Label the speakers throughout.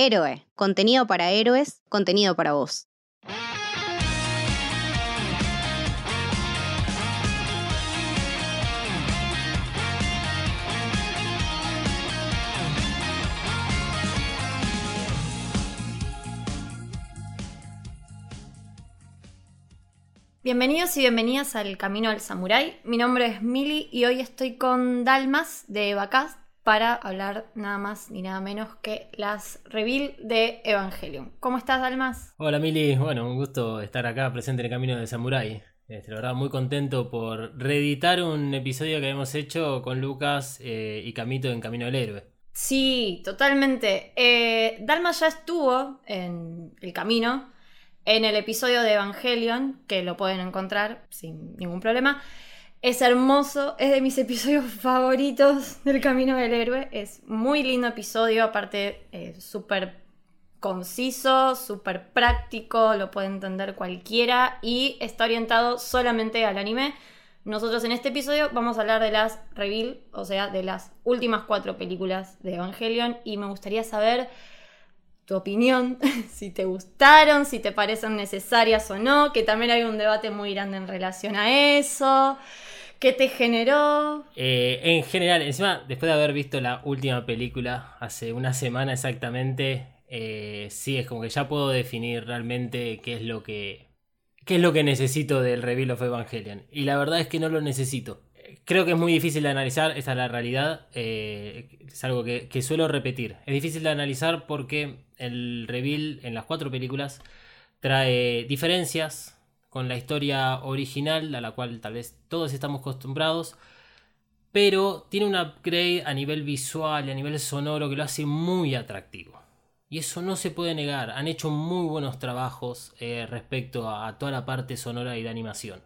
Speaker 1: Héroe, contenido para héroes, contenido para vos.
Speaker 2: Bienvenidos y bienvenidas al Camino del Samurái. Mi nombre es Mili y hoy estoy con Dalmas de Bacast para hablar nada más ni nada menos que las reveal de Evangelion. ¿Cómo estás, Dalmas?
Speaker 3: Hola Mili, bueno, un gusto estar acá presente en el Camino del Samurái. Este, la verdad, muy contento por reeditar un episodio que hemos hecho con Lucas eh, y Camito en Camino del Héroe.
Speaker 2: Sí, totalmente. Eh, Dalmas ya estuvo en el camino en el episodio de Evangelion, que lo pueden encontrar sin ningún problema. Es hermoso, es de mis episodios favoritos del Camino del Héroe. Es muy lindo episodio, aparte eh, súper conciso, súper práctico, lo puede entender cualquiera y está orientado solamente al anime. Nosotros en este episodio vamos a hablar de las reveal, o sea, de las últimas cuatro películas de Evangelion y me gustaría saber tu opinión, si te gustaron, si te parecen necesarias o no, que también hay un debate muy grande en relación a eso. ¿Qué te generó?
Speaker 3: Eh, en general, encima, después de haber visto la última película hace una semana exactamente, eh, sí, es como que ya puedo definir realmente qué es lo que. qué es lo que necesito del Reveal of Evangelion. Y la verdad es que no lo necesito creo que es muy difícil de analizar, esta es la realidad, eh, es algo que, suelo repetir. Es difícil de analizar porque el reveal en las cuatro películas trae diferencias con la historia original, a la cual tal vez todos estamos acostumbrados, pero tiene un upgrade a nivel visual y a nivel sonoro que lo hace muy atractivo. Y eso no se puede negar, han hecho muy buenos trabajos eh, respecto a toda la parte sonora y de animación.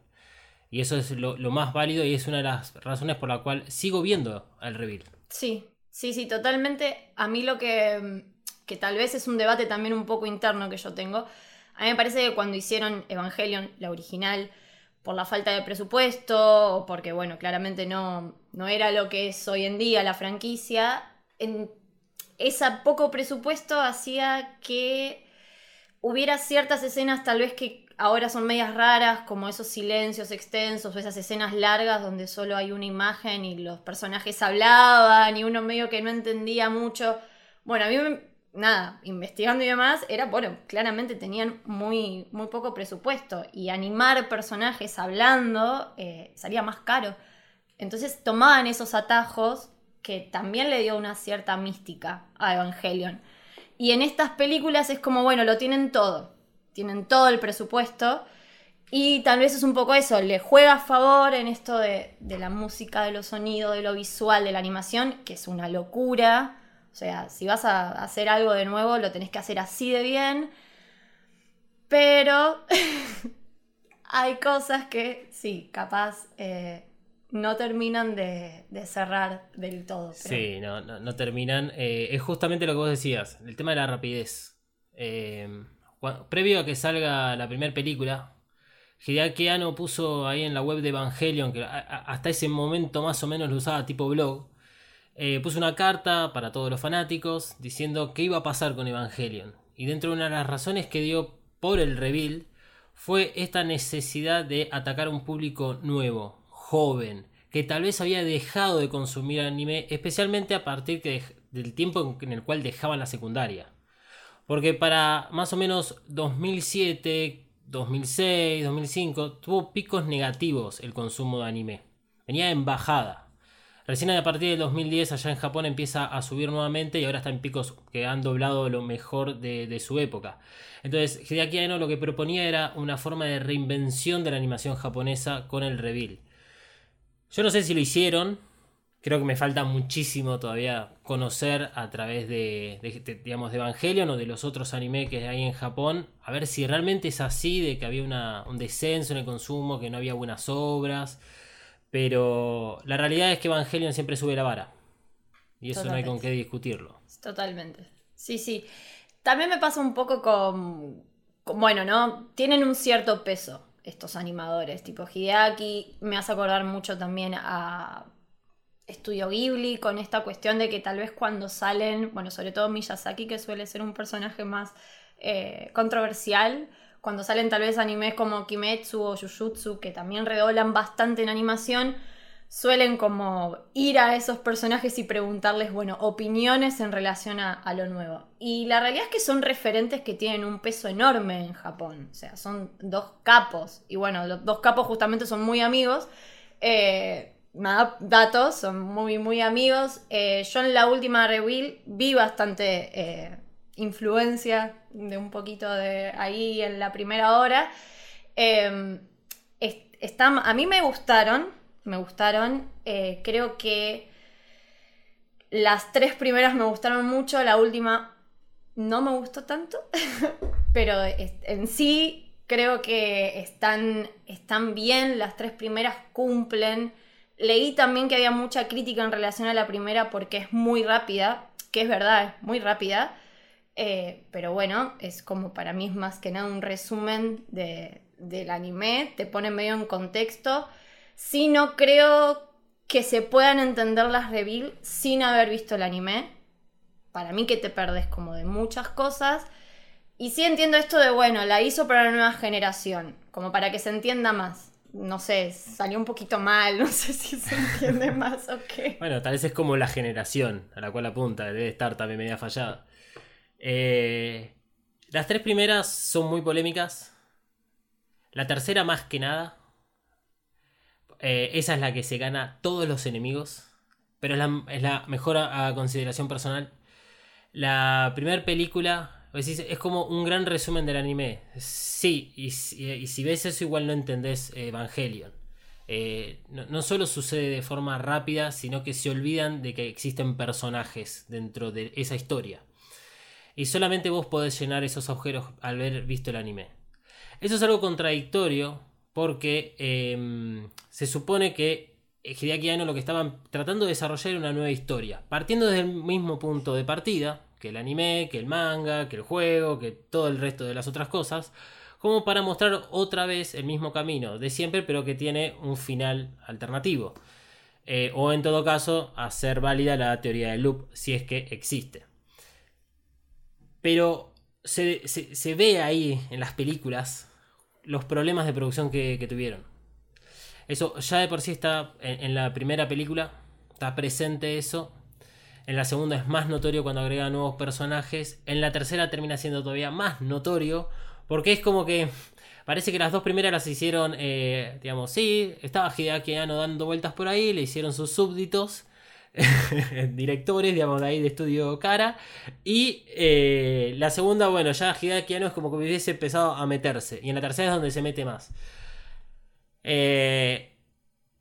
Speaker 3: Y eso es lo, más válido y es una de las razones por la cual sigo viendo el reveal.
Speaker 2: Sí, sí, sí, totalmente. A mí lo que, que tal vez es un debate también un poco interno que yo tengo. A mí me parece que cuando hicieron Evangelion, la original, por la falta de presupuesto o porque, bueno, claramente no, no era lo que es hoy en día la franquicia, en ese poco presupuesto hacía que hubiera ciertas escenas tal vez que ahora son medias raras, como esos silencios extensos o esas escenas largas donde solo hay una imagen y los personajes hablaban y uno medio que no entendía mucho. Bueno, a mí, nada, investigando y demás, era, bueno, claramente tenían muy, muy poco presupuesto y animar personajes hablando eh, salía más caro. Entonces tomaban esos atajos que también le dio una cierta mística a Evangelion. Y en estas películas es como, bueno, lo tienen todo tienen todo el presupuesto. Y tal vez es un poco eso, le juega a favor en esto de, la música, de los sonidos, de lo visual, de la animación, que es una locura. O sea, si vas a hacer algo de nuevo, lo tenés que hacer así de bien. Pero hay cosas que sí, capaz eh, no terminan de, cerrar del todo.
Speaker 3: Sí, no, no, terminan. Eh, es justamente lo que vos decías, el tema de la rapidez. Eh, previo a que salga la primera película, Hideaki Anno puso ahí en la web de Evangelion, que hasta ese momento más o menos lo usaba tipo blog, eh, puso una carta para todos los fanáticos diciendo qué iba a pasar con Evangelion. Y dentro de una de las razones que dio por el reveal fue esta necesidad de atacar a un público nuevo, joven, que tal vez había dejado de consumir anime, especialmente a partir del tiempo en el cual dejaban la secundaria. Porque para más o menos 2007, 2006, 2005 tuvo picos negativos el consumo de anime. Venía en bajada. Recién a partir del 2010 allá en Japón empieza a subir nuevamente y ahora está en picos que han doblado lo mejor de, su época. Entonces Hideaki Anno lo que proponía era una forma de reinvención de la animación japonesa con el reveal. Yo no sé si lo hicieron, creo que me falta muchísimo todavía conocer a través de, digamos, de Evangelion o de los otros anime que hay en Japón, a ver si realmente es así, de que había un descenso en el consumo, que no había buenas obras, pero la realidad es que Evangelion siempre sube la vara. Y eso no hay con qué discutirlo.
Speaker 2: Totalmente. Sí, sí. También me pasa un poco con, con bueno, ¿no? Tienen un cierto peso estos animadores, tipo Hideaki, me hace acordar mucho también a estudio Ghibli, con esta cuestión de que tal vez cuando salen, bueno, sobre todo Miyazaki, que suele ser un personaje más eh, controversial, cuando salen tal vez animes como Kimetsu o Jujutsu, que también redoblan bastante en animación, suelen como ir a esos personajes y preguntarles, bueno, opiniones en relación a, lo nuevo. Y la realidad es que son referentes que tienen un peso enorme en Japón. O sea, son dos capos. Y bueno, los dos capos justamente son muy amigos. Eh, datos, son muy, muy amigos. Eh, yo en la última reveal vi bastante eh, influencia de un poquito de ahí en la primera hora. Em, a mí me gustaron, me gustaron. Eh, creo que las tres primeras me gustaron mucho, la última no me gustó tanto, pero en sí creo que están, están bien, las tres primeras cumplen. Leí también que había mucha crítica en relación a la primera porque es muy rápida, que es verdad, es muy rápida, eh, pero bueno, es como para mí es más que nada un resumen del anime, te pone medio en contexto. Sí, no creo que se puedan entender las reveal sin haber visto el anime. Para mí que te perdes como de muchas cosas. Y sí entiendo esto de, bueno, la hizo para la nueva generación, como para que se entienda más. No sé, salió un poquito mal, no sé si se entiende más o qué.
Speaker 3: Bueno, tal vez es como la generación a la cual apunta, debe estar también media fallada. Eh, las tres primeras son muy polémicas. La tercera más que nada. Eh, esa es la que se gana todos los enemigos. Pero es la, mejor a, consideración personal. La primera película es como un gran resumen del anime. Sí, y, si ves eso igual no entendés Evangelion. Eh, no, no, solo sucede de forma rápida, sino que se olvidan de que existen personajes dentro de esa historia. Y solamente vos podés llenar esos agujeros al haber visto el anime. Eso es algo contradictorio porque em, se supone que Hideaki Anno lo que estaban tratando de desarrollar era una nueva historia, partiendo desde el mismo punto de partida que el anime, que el manga, que el juego, que todo el resto de las otras cosas, como para mostrar otra vez el mismo camino de siempre, pero que tiene un final alternativo. Eh, o en todo caso, hacer válida la teoría del loop, si es que existe. Pero se, ve ahí en las películas los problemas de producción que, tuvieron. Eso ya de por sí está en, la primera película, está presente eso. En la segunda es más notorio cuando agrega nuevos personajes. En la tercera termina siendo todavía más notorio. Porque es como que parece que las dos primeras las hicieron, eh, digamos, sí, estaba Hideaki Anno dando vueltas por ahí, le hicieron sus súbditos. directores, digamos, de ahí de estudio Cara. Y eh, la segunda, bueno, ya Hideaki es como que hubiese empezado a meterse. Y en la tercera es donde se mete más. Eh,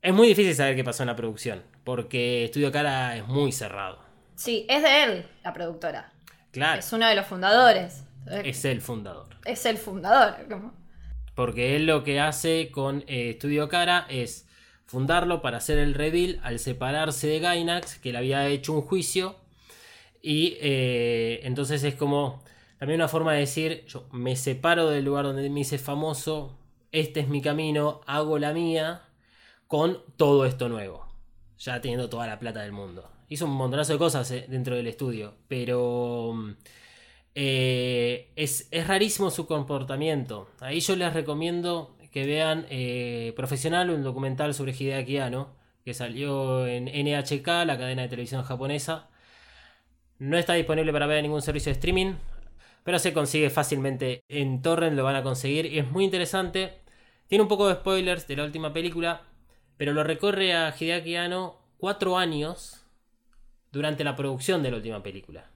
Speaker 3: es muy difícil saber qué pasó en la producción, porque Estudio Cara es muy cerrado.
Speaker 2: Sí, es de él la productora.
Speaker 3: Claro.
Speaker 2: Es uno de los fundadores.
Speaker 3: Es el fundador.
Speaker 2: Es el fundador.
Speaker 3: Porque él lo que hace con eh, Estudio Cara es fundarlo para hacer el reveal al separarse de Gainax, que le había hecho un juicio. Y eh, entonces es como también una forma de decir, yo me separo del lugar donde me hice famoso, este es mi camino, hago la mía, con todo esto nuevo, ya teniendo toda la plata del mundo. Hizo un montonazo de cosas eh, dentro del estudio, pero eh, es, es, rarísimo su comportamiento. Ahí yo les recomiendo que vean eh, Profesional, un documental sobre Hideaki Anno, que salió en NHK, la cadena de televisión japonesa. No está disponible para ver en ningún servicio de streaming, pero se consigue fácilmente en torrent, lo van a conseguir y es muy interesante. Tiene un poco de spoilers de la última película, pero lo recorre a Hideaki Anno cuatro años durante la producción de la última película.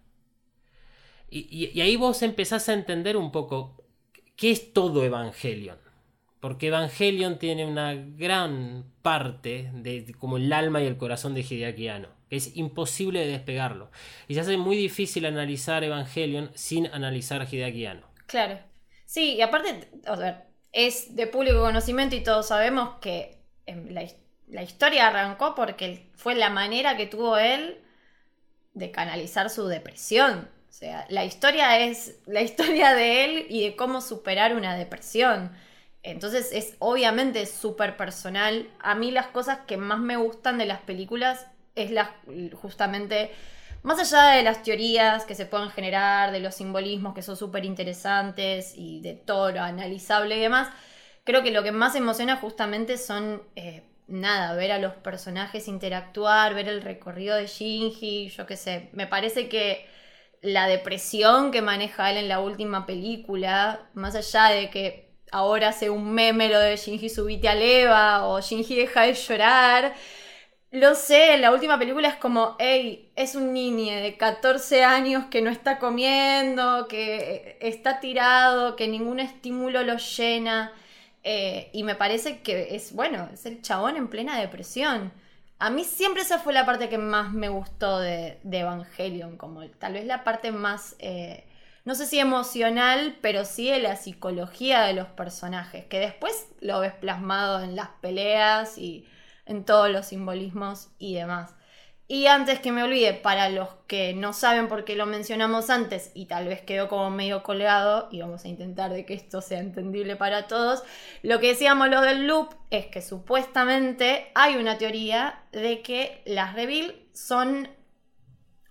Speaker 3: y ahí vos empezás a entender un poco qué es todo Evangelion. Porque Evangelion tiene una gran parte de, como el alma y el corazón de Hideaki es imposible de despegarlo. Y se hace muy difícil analizar Evangelion sin analizar Hideaki.
Speaker 2: Claro. Sí, y aparte, es de público conocimiento y todos sabemos que em, la, la historia arrancó porque fue la manera que tuvo él de canalizar su depresión. O sea, la historia es la historia de él y de cómo superar una depresión. Entonces es obviamente súper personal. A mí las cosas que más me gustan de las películas es la, justamente, más allá de las teorías que se pueden generar, de los simbolismos que son súper interesantes y de todo lo analizable y demás, creo que lo que más emociona justamente son, eh, nada, ver a los personajes interactuar, ver el recorrido de Shinji, yo qué sé, me parece que la depresión que maneja él en la última película, más allá de que ahora hace un meme lo de Shinji subite a leva o Shinji deja de llorar. Lo sé, la última película es como, hey, es un niño de 14 años que no está comiendo, que está tirado, que ningún estímulo lo llena. Eh, y me parece que es, bueno, es el chabón en plena depresión. A mí siempre esa fue la parte que más me gustó de, Evangelion, como tal vez la parte más, eh, no sé si emocional, pero sí de la psicología de los personajes, que después lo ves plasmado en las peleas y en todos los simbolismos y demás. Y antes que me olvide, para los que no saben por qué lo mencionamos antes y tal vez quedó como medio colgado, y vamos a intentar de que esto sea entendible para todos, lo que decíamos lo del loop es que supuestamente hay una teoría de que las reveal son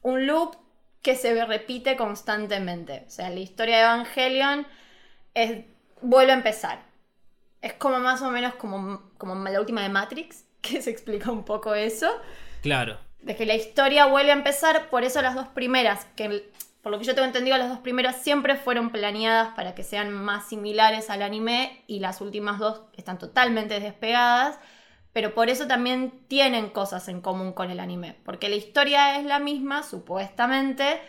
Speaker 2: un loop que se repite constantemente. O sea, la historia de Evangelion es, vuelve a empezar. Es como más o menos como, como la última de Matrix, que se explica un poco eso.
Speaker 3: Claro
Speaker 2: de que la historia vuelve a empezar, por eso las dos primeras, que por lo que yo tengo entendido, las dos primeras siempre fueron planeadas para que sean más similares al anime y las últimas dos están totalmente despegadas, pero por eso también tienen cosas en común con el anime, porque la historia es la misma, supuestamente,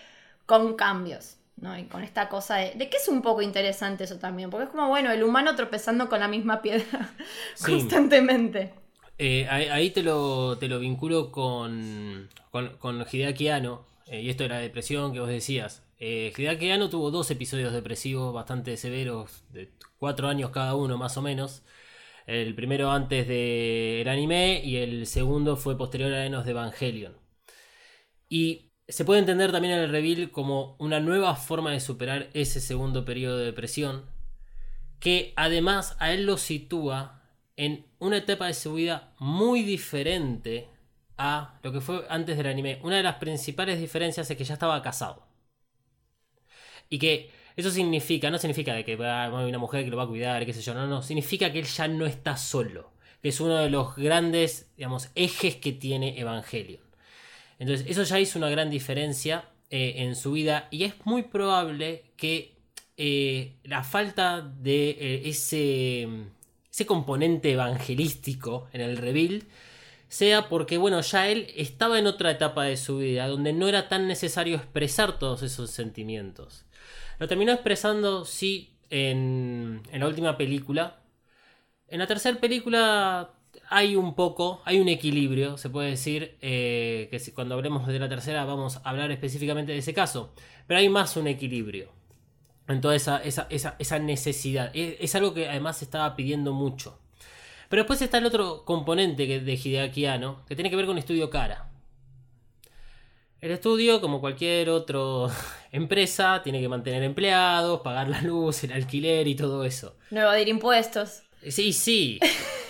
Speaker 2: con cambios. ¿no? Y con esta cosa de, de que es un poco interesante eso también, porque es como, bueno, el humano tropezando con la misma piedra constantemente.
Speaker 3: Eh, ahí, te lo, te lo vinculo con, con, con Hideaki Anno, eh, y esto de la depresión que vos decías. Eh, Hideaki Anno tuvo dos episodios depresivos bastante severos, de cuatro años cada uno más o menos. El primero antes del anime y el segundo fue posterior a Enos de Evangelion. Y se puede entender también el reveal como una nueva forma de superar ese segundo periodo de depresión, que además a él lo sitúa en una etapa de su vida muy diferente a lo que fue antes del anime. Una de las principales diferencias es que ya estaba casado. Y que eso significa, no significa de que va a una mujer que lo va a cuidar, qué sé yo, no, no, significa que él ya no está solo. Que es uno de los grandes, digamos, ejes que tiene Evangelion. Entonces, eso ya hizo una gran diferencia eh, en su vida y es muy probable que eh, la falta de eh, ese ese componente evangelístico en el reveal sea porque, bueno, ya él estaba en otra etapa de su vida donde no era tan necesario expresar todos esos sentimientos. Lo terminó expresando, sí, en, en la última película. En la tercera película hay un poco, hay un equilibrio, se puede decir, eh, que cuando hablemos de la tercera vamos a hablar específicamente de ese caso, pero hay más un equilibrio en toda esa, esa, necesidad. Es, algo que además se estaba pidiendo mucho. Pero después está el otro componente de Hideaki que tiene que ver con estudio cara. El estudio, como cualquier otra empresa, tiene que mantener empleados, pagar la luz, el alquiler y todo eso.
Speaker 2: No evadir impuestos.
Speaker 3: Sí, sí.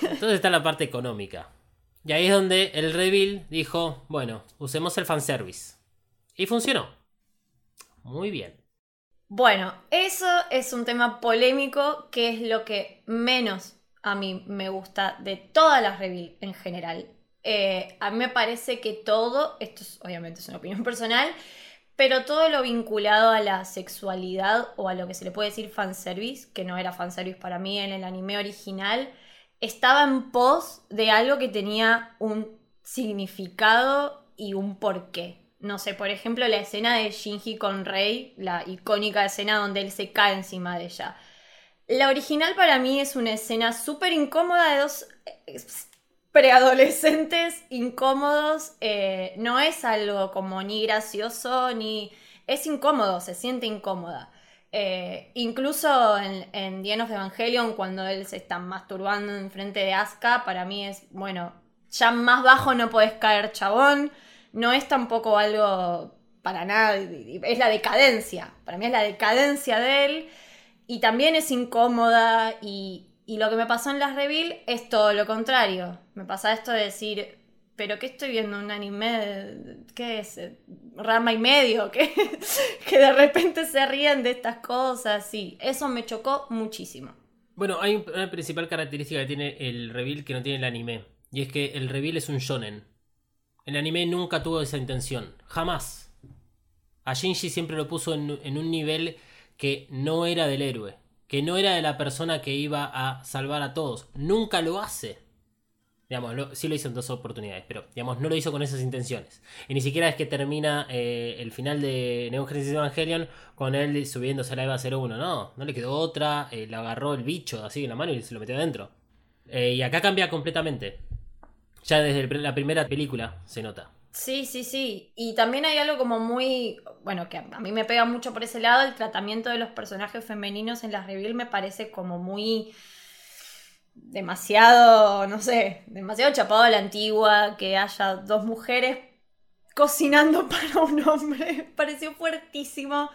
Speaker 3: Entonces está la parte económica. Y ahí es donde el Reveal dijo, bueno, usemos el fanservice. Y funcionó. Muy bien.
Speaker 2: Bueno, eso es un tema polémico que es lo que menos a mí me gusta de todas las reviews en general. Eh, a mí me parece que todo, esto obviamente es una opinión personal, pero todo lo vinculado a la sexualidad o a lo que se le puede decir fanservice, que no era fanservice para mí en el anime original, estaba en pos de algo que tenía un significado y un porqué. No sé, por ejemplo, la escena de Shinji con Rei, la icónica escena donde él se cae encima de ella. La original para mí es una escena súper incómoda de dos eh, preadolescentes incómodos. Eh, no es algo como ni gracioso ni... Es incómodo, se siente incómoda. Eh, incluso en, en The of Evangelion, cuando él se está masturbando enfrente de Asuka, para mí es, bueno, ya más bajo no podés caer, chabón no es tampoco algo para nada, es la decadencia, para mí es la decadencia de él y también es incómoda y, lo que me pasó en las reveal es todo lo contrario, me pasa esto de decir, pero ¿qué estoy viendo? ¿Un anime? ¿Qué es? ¿Rama y medio? ¿Qué? que de repente se ríen de estas cosas. Sí, eso me chocó muchísimo.
Speaker 3: Bueno, hay una principal característica que tiene el reveal que no tiene el anime. Y es que el reveal es un shonen. El anime nunca tuvo esa intención. Jamás. A Shinji siempre lo puso en un nivel que no era del héroe. Que no era de la persona que iba a salvar a todos. Nunca lo hace. Digamos, sí lo hizo en dos oportunidades, pero digamos, no lo hizo con esas intenciones. Y ni siquiera es que termina eh, el final de Neon Evangelion con él subiéndose a la EVA 01. No, no le quedó otra. eh, le agarró el bicho así en la mano y se lo metió adentro. Eh, y acá cambia completamente. Ya desde la primera película se nota.
Speaker 2: Sí, sí, sí. Y también hay algo como muy, bueno, que a mí me pega mucho por ese lado, el tratamiento de los personajes femeninos en las reveal me parece como muy demasiado, no sé, demasiado chapado a la antigua, que haya dos mujeres cocinando para un hombre. Pareció fuertísimo.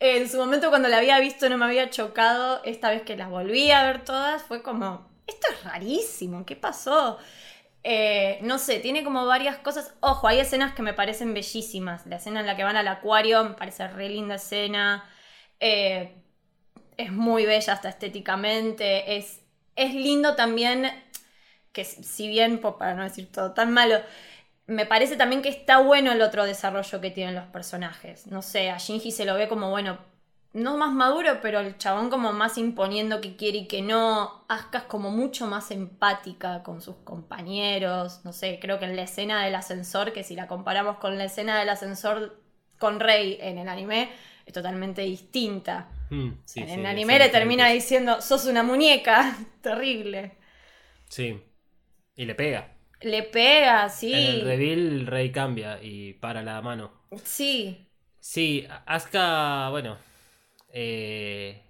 Speaker 2: En su momento cuando la había visto no me había chocado. Esta vez que las volví a ver todas fue como, esto es rarísimo, ¿qué pasó? Eh, no sé, tiene como varias cosas. Ojo, hay escenas que me parecen bellísimas. La escena en la que van al acuario me parece re linda escena. Eh, es muy bella hasta estéticamente. Es, es lindo también, que si bien, para no decir todo tan malo, me parece también que está bueno el otro desarrollo que tienen los personajes. No sé, a Shinji se lo ve como, bueno, no más maduro, pero el chabón como más imponiendo que quiere y que no. Asuka es como mucho más empática con sus compañeros. No sé, creo que en la escena del ascensor, que si la comparamos con la escena del ascensor con Rey en el anime, es totalmente distinta.
Speaker 3: Mm, sí,
Speaker 2: en el anime le termina diciendo, sos una muñeca. Terrible.
Speaker 3: Sí. Y le pega.
Speaker 2: Le pega, sí.
Speaker 3: En el reveal rey cambia y para la mano.
Speaker 2: Sí.
Speaker 3: Sí, Asuka, bueno. Eh,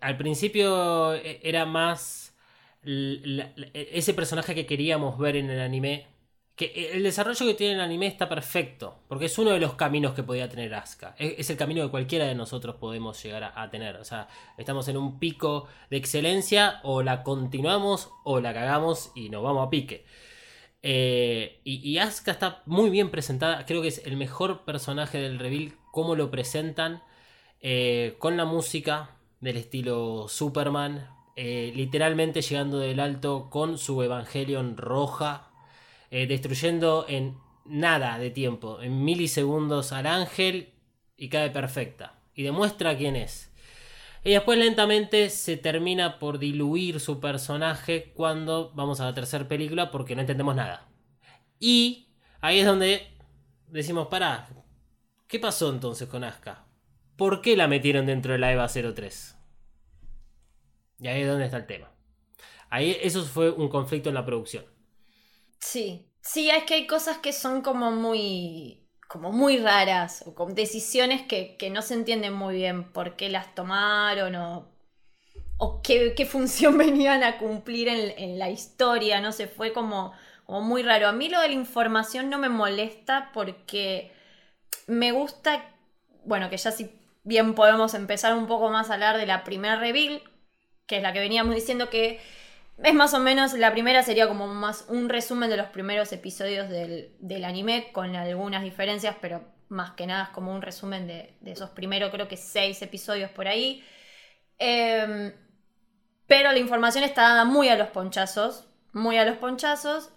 Speaker 3: al principio e- era más la- ese personaje que queríamos ver en el anime. Que el desarrollo que tiene el anime está perfecto. Porque es uno de los caminos que podía tener Asuka. Es, el camino que cualquiera de nosotros podemos llegar a, a tener. O sea, estamos en un pico de excelencia. O la continuamos o la cagamos y nos vamos a pique. Eh, y, y Asuka está muy bien presentada. Creo que es el mejor personaje del reveal. Cómo lo presentan. Eh, con la música del estilo Superman. eh, literalmente llegando del alto con su Evangelion roja. eh, destruyendo en nada de tiempo. En milisegundos al ángel. Y cae perfecta. Y demuestra quién es. Y después lentamente se termina por diluir su personaje cuando vamos a la tercera película porque no entendemos nada. Y ahí es donde decimos, pará, ¿qué pasó entonces con Asuka? ¿Por qué la metieron dentro de la EVA 03? Y ahí es donde está el tema. Ahí eso fue un conflicto en la producción.
Speaker 2: Sí. Sí, es que hay cosas que son como muy. como muy raras. O con decisiones que, no se entienden muy bien por qué las tomaron o. qué, función venían a cumplir en, la historia. No sé, fue como, como muy raro. A mí lo de la información no me molesta porque me gusta. Bueno, que ya si bien podemos empezar un poco más a hablar de la primera reveal, que es la que veníamos diciendo que es más o menos, la primera sería como más un resumen de los primeros episodios del, del anime, con algunas diferencias, pero más que nada es como un resumen de, esos primeros, creo que seis episodios por ahí. Em, pero la información está dada muy a los ponchazos, muy a los ponchazos.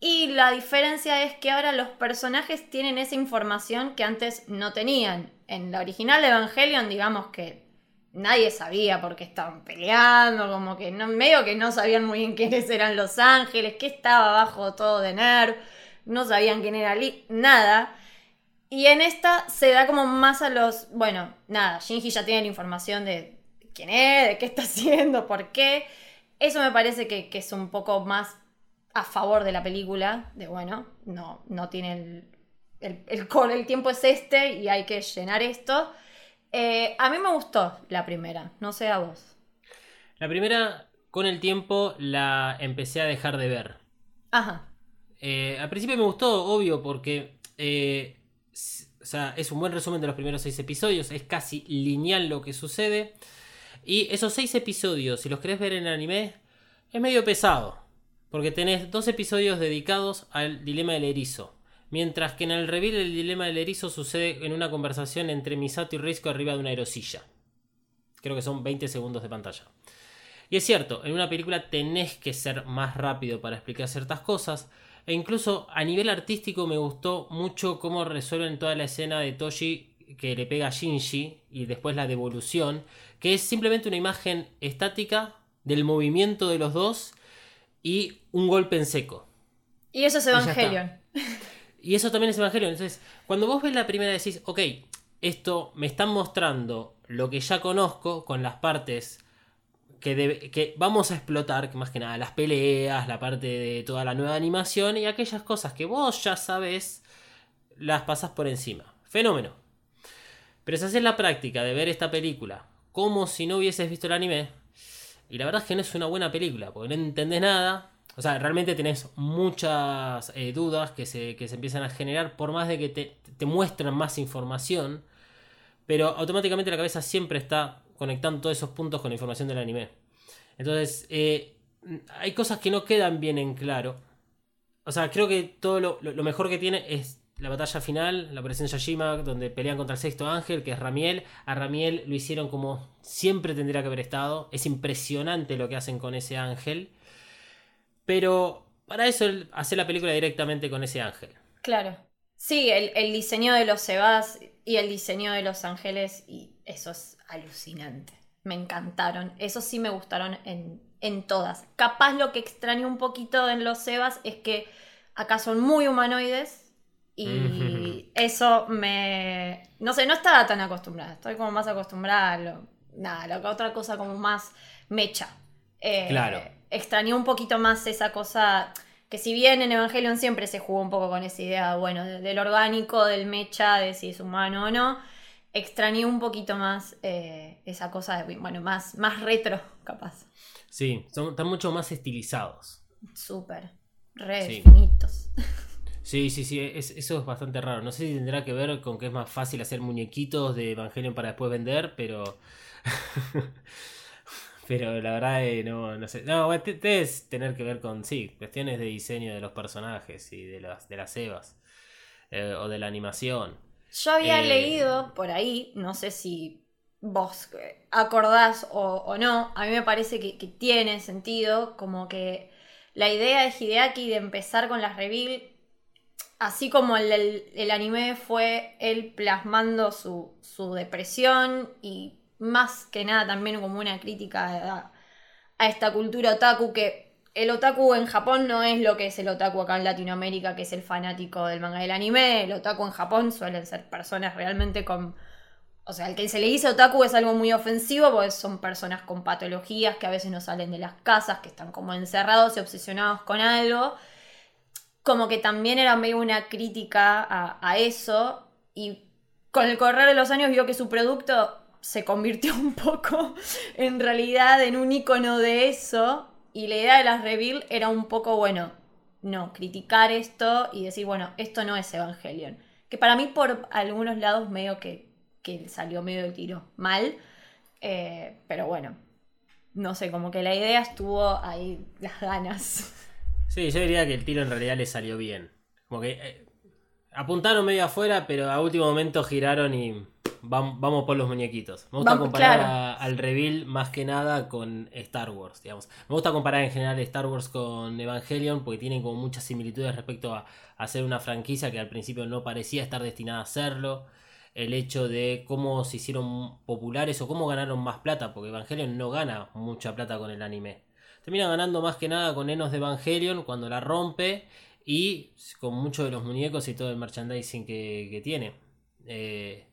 Speaker 2: Y la diferencia es que ahora los personajes tienen esa información que antes no tenían. En la original de Evangelion, digamos que nadie sabía por qué estaban peleando, como que no, medio que no sabían muy bien quiénes eran los ángeles, qué estaba abajo todo de Nerv, no sabían quién era Lee, nada. Y en esta se da como más a los, bueno, nada, Shinji ya tiene la información de quién es, de qué está haciendo, por qué. Eso me parece que, es un poco más a favor de la película, de bueno, no, no tiene el, el, el, core, el tiempo es este y hay que llenar esto. Eh, a mí me gustó la primera, no sé a vos.
Speaker 3: La primera, con el tiempo, la empecé a dejar de ver.
Speaker 2: Ajá.
Speaker 3: Eh, al principio me gustó, obvio, porque eh, o sea, es un buen resumen de los primeros seis episodios, es casi lineal lo que sucede. Y esos seis episodios, si los querés ver en anime, es medio pesado. Porque tenés dos episodios dedicados al dilema del erizo. Mientras que en el reveal el dilema del erizo sucede en una conversación entre Misato y Risco arriba de una aerosilla. Creo que son 20 segundos de pantalla. Y es cierto, en una película tenés que ser más rápido para explicar ciertas cosas. E incluso a nivel artístico me gustó mucho cómo resuelven toda la escena de Toshi que le pega a Shinji y después la devolución, que es simplemente una imagen estática del movimiento de los dos y un golpe en seco.
Speaker 2: Y eso es Evangelion.
Speaker 3: Y, eso también es Evangelion. Entonces, cuando vos ves la primera decís, ok, esto me están mostrando lo que ya conozco con las partes que, que, vamos a explotar, que más que nada las peleas, la parte de toda la nueva animación y aquellas cosas que vos ya sabes, las pasas por encima. Fenómeno. Pero si haces la práctica de ver esta película como si no hubieses visto el anime, y la verdad es que no es una buena película, porque no entendés nada. O sea, realmente tenés muchas eh, dudas que se, que se, empiezan a generar por más de que te, te muestran más información. Pero automáticamente la cabeza siempre está conectando todos esos puntos con la información del anime. Entonces, eh, hay cosas que no quedan bien en claro. O sea, creo que todo lo, lo mejor que tiene es la batalla final, la de Yashima, donde pelean contra el sexto ángel, que es Ramiel. A Ramiel lo hicieron como siempre tendría que haber estado. Es impresionante lo que hacen con ese ángel. Pero para eso hacer la película directamente con ese ángel.
Speaker 2: Claro. Sí, el, diseño de los Sebas y el diseño de los ángeles, y eso es alucinante. Me encantaron. Eso sí me gustaron en, en todas. Capaz lo que extraño un poquito en los Sebas es que acá son muy humanoides y eso me. No sé, no estaba tan acostumbrada. Estoy como más acostumbrada a lo. Nada, la otra cosa como más mecha.
Speaker 3: Eh, claro.
Speaker 2: Extrañé un poquito más esa cosa. Que si bien en Evangelion siempre se jugó un poco con esa idea, bueno, del orgánico, del mecha, de si es humano o no, extrañé un poquito más eh, esa cosa de, bueno, más, más retro, capaz.
Speaker 3: Sí, son, están mucho más estilizados.
Speaker 2: Súper, re finitos.
Speaker 3: Sí, sí, sí, eso es bastante raro. No sé si tendrá que ver con que es más fácil hacer muñequitos de Evangelion para después vender, pero. pero la verdad eh, no, no sé. No, debe tener que ver con, sí, cuestiones de diseño de los personajes y de las, de las Evas. Eh, o de la animación.
Speaker 2: Yo había eh, leído por ahí, no sé si vos acordás o, no, a mí me parece que, que tiene sentido, como que la idea de Hideaki de empezar con las reveal así como el, anime fue él plasmando su, depresión y más que nada también como una crítica a, esta cultura otaku que el otaku en Japón no es lo que es el otaku acá en Latinoamérica, que es el fanático del manga del anime. El otaku en Japón suelen ser personas realmente con... O sea, el que se le dice otaku es algo muy ofensivo porque son personas con patologías que a veces no salen de las casas, que están como encerrados y obsesionados con algo como que también era medio una crítica a, eso y con el correr de los años vio que su producto se convirtió un poco en realidad en un icono de eso y la idea de las reveal era un poco, bueno, no, criticar esto y decir, bueno, esto no es Evangelion. Que para mí por algunos lados medio que, que salió medio de tiro mal, eh, pero bueno, no sé, como que la idea estuvo ahí, las ganas.
Speaker 3: Sí, yo diría que el tiro en realidad le salió bien. Como que eh, apuntaron medio afuera, pero a último momento giraron y vamos, por los muñequitos. Me gusta comparar al reveal más que nada con Star Wars, digamos. Me gusta comparar en general Star Wars con Evangelion porque tienen como muchas similitudes respecto a, hacer una franquicia que al principio no parecía estar destinada a serlo. El hecho de cómo se hicieron populares o cómo ganaron más plata, porque Evangelion no gana mucha plata con el anime termina ganando más que nada con Enos de Evangelion cuando la rompe y con muchos de los muñecos y todo el merchandising que, tiene. Eh,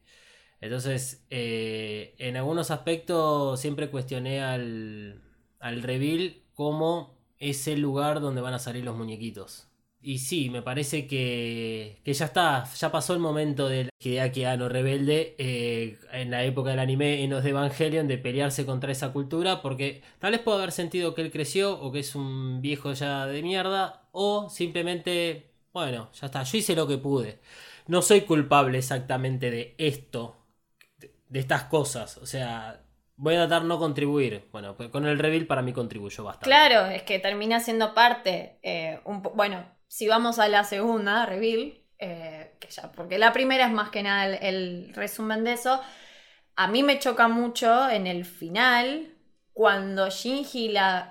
Speaker 3: entonces, eh, en algunos aspectos siempre cuestioné al, al reveal como es el lugar donde van a salir los muñequitos. Y sí, me parece que, que ya está, ya pasó el momento del Hideaki Anno rebelde eh, en la época del anime en los de Evangelion de pelearse contra esa cultura, porque tal vez puede haber sentido que él creció o que es un viejo ya de mierda, o simplemente, bueno, ya está, yo hice lo que pude. No soy culpable exactamente de esto, de, estas cosas, o sea, voy a tratar no contribuir. Bueno, pues con el reveal para mí contribuyó bastante.
Speaker 2: Claro, es que termina siendo parte. eh, bueno, si vamos a la segunda, reveal, eh, que ya, porque la primera es más que nada el, el resumen de eso. A mí me choca mucho en el final, cuando Shinji la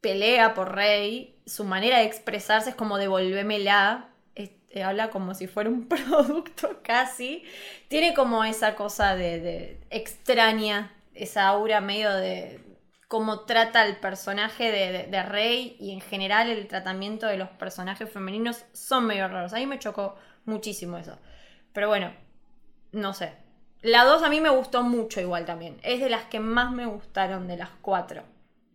Speaker 2: pelea por Rey, su manera de expresarse es como devolvémela. Habla como si fuera un producto casi. Tiene como esa cosa de, extraña, esa aura medio de cómo trata el personaje de, de- Rey y en general el tratamiento de los personajes femeninos son medio raros. A mí me chocó muchísimo eso. Pero bueno, no sé. La 2 a mí me gustó mucho igual también. Es de las que más me gustaron de las cuatro.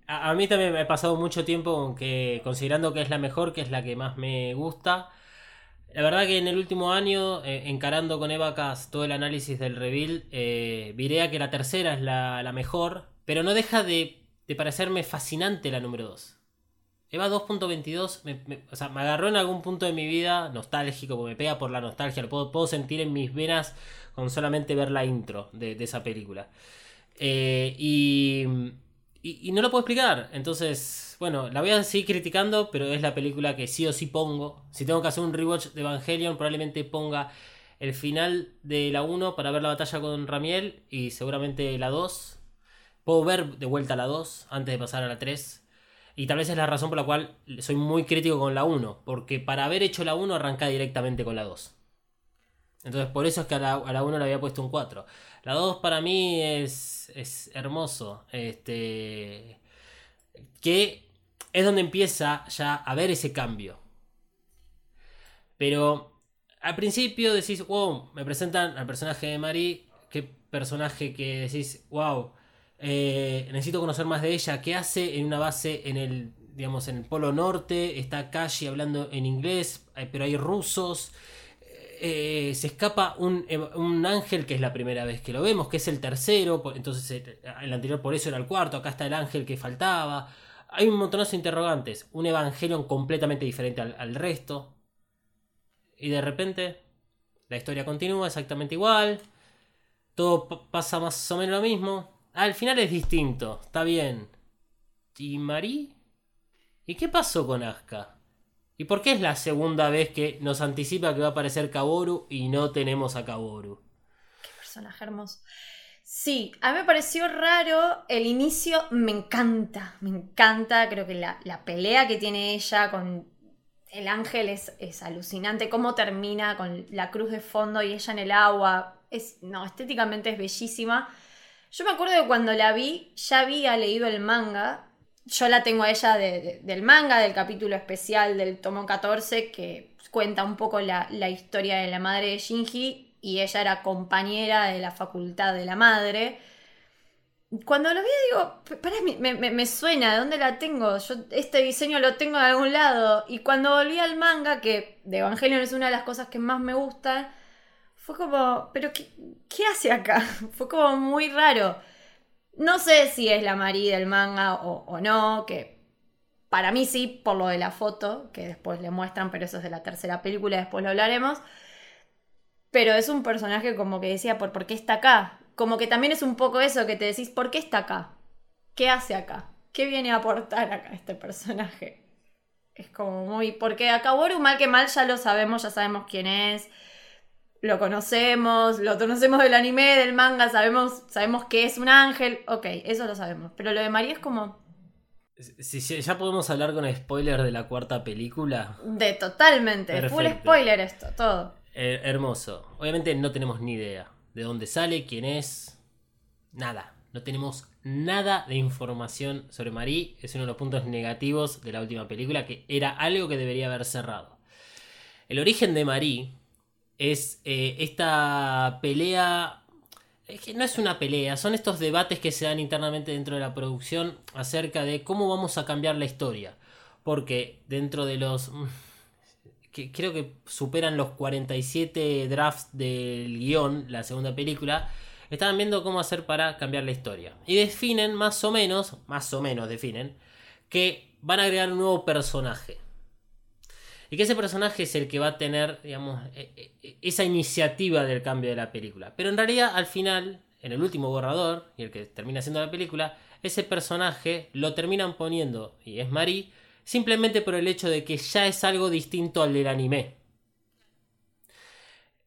Speaker 3: A, mí también me ha pasado mucho tiempo con que, considerando que es la mejor, que es la que más me gusta. La verdad que en el último año, eh, encarando con Evacas todo el análisis del reveal, eh, viré a que la tercera es la, mejor, pero no deja de, parecerme fascinante la número 2. Eva 2.22 me, me- o sea, me agarró en algún punto de mi vida nostálgico, porque me pega por la nostalgia, lo puedo, puedo sentir en mis venas con solamente ver la intro de, de esa película. Eh, y, y, no lo puedo explicar. Entonces, bueno, la voy a seguir criticando, pero es la película que sí o sí pongo. Si tengo que hacer un rewatch de Evangelion, probablemente ponga el final de la 1 para ver la batalla con Ramiel y seguramente la 2. Puedo ver de vuelta la 2 antes de pasar a la 3. Y tal vez es la razón por la cual soy muy crítico con la 1. Porque para haber hecho la 1 arranca directamente con la 2. Entonces por eso es que a la, a la 1 le había puesto un 4. La 2 para mí es, es hermoso. Este. Que es donde empieza ya a ver ese cambio. Pero al principio decís, wow, me presentan al personaje de Marie. Qué personaje que decís, wow, eh, necesito conocer más de ella. ¿Qué hace en una base en el, digamos, en el Polo Norte? Está Kashi hablando en inglés, eh, pero hay rusos. Eh, se escapa un, eh, un ángel que es la primera vez que lo vemos, que es el tercero, entonces eh, el anterior por eso era el cuarto, acá está el ángel que faltaba. Hay un montonazo de interrogantes, un Evangelion completamente diferente al, resto. Y de repente la historia continúa exactamente igual, todo pasa más o menos lo mismo. Al final es distinto, está bien. ¿Y Marie? ¿Y qué pasó con Asuka? ¿Y por qué es la segunda vez que nos anticipa que va a aparecer Kaboru y no tenemos a Kaboru?
Speaker 2: Personaje hermoso. Sí, a mí me pareció raro el inicio, me encanta, me encanta, creo que la, la pelea que tiene ella con el ángel es, es alucinante, cómo termina con la cruz de fondo y ella en el agua, es, no, estéticamente es bellísima. Yo me acuerdo que cuando la vi, ya había leído el manga, yo la tengo a ella de- de- del manga, del capítulo especial del tomo 14, que cuenta un poco la, historia de la madre de Shinji, y ella era compañera de la facultad de la madre. Cuando lo vi digo, "P- pará, me, suena, ¿de dónde la tengo? Yo este diseño lo tengo de algún lado. Y cuando volví al manga, que de Evangelion es una de las cosas que más me gustan, fue como, ¿pero qué hace acá? Fue como muy raro. No sé si es la Marie del manga o, no, que para mí sí, por lo de la foto, que después le muestran, pero eso es de la tercera película, después lo hablaremos. Pero es un personaje como que decía, ¿por, ¿por qué está acá? Como que también es un poco eso que te decís, ¿por qué está acá? ¿Qué hace acá? ¿Qué viene a aportar acá este personaje? Es como muy... Porque a Kaworu mal que mal ya lo sabemos, ya sabemos quién es, lo conocemos, lo conocemos del anime, del manga, sabemos, sabemos que es un ángel, ok, eso lo sabemos. Pero lo de María es como
Speaker 3: Si, si ya podemos hablar con spoiler de la cuarta película,
Speaker 2: de totalmente, full spoiler esto, todo.
Speaker 3: eh, hermoso. Obviamente no tenemos ni idea de dónde sale, quién es, nada. No tenemos nada de información sobre Marie. Es uno de los puntos negativos de la última película, que era algo que debería haber cerrado. El origen de Marie es eh, esta pelea. Que no es una pelea, son estos debates que se dan internamente dentro de la producción acerca de cómo vamos a cambiar la historia. Porque dentro de los. mm, que creo que superan los 47 drafts del guion, la segunda película, estaban viendo cómo hacer para cambiar la historia. Y definen más o menos, más o menos definen, que van a agregar un nuevo personaje. Y que ese personaje es el que va a tener, digamos, e- e- esa iniciativa del cambio de la película. Pero en realidad, al final, en el último borrador, y el que termina siendo la película, ese personaje lo terminan poniendo, y es Marie, simplemente por el hecho de que ya es algo distinto al del anime.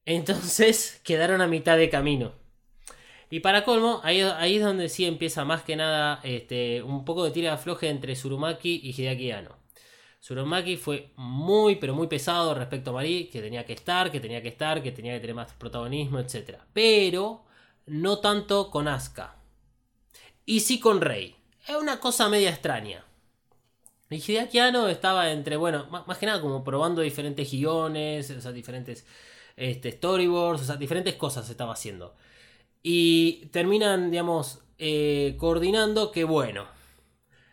Speaker 3: Entonces quedaron a mitad de camino. Y para colmo, ahí, es donde sí empieza más que nada este, un poco de tira afloje entre Surumaki y Hideaki Anno. Surumaki fue muy, pero muy pesado respecto a Marie, que tenía que estar, que tenía que estar, que tenía que tener más protagonismo, etc. Pero no tanto con Asuka. Y sí con Rey. Es una cosa media extraña. Y estaba entre, bueno, más, que nada como probando diferentes guiones, o sea, diferentes este, storyboards, o sea, diferentes cosas estaba haciendo. Y terminan, digamos, eh, coordinando que, bueno,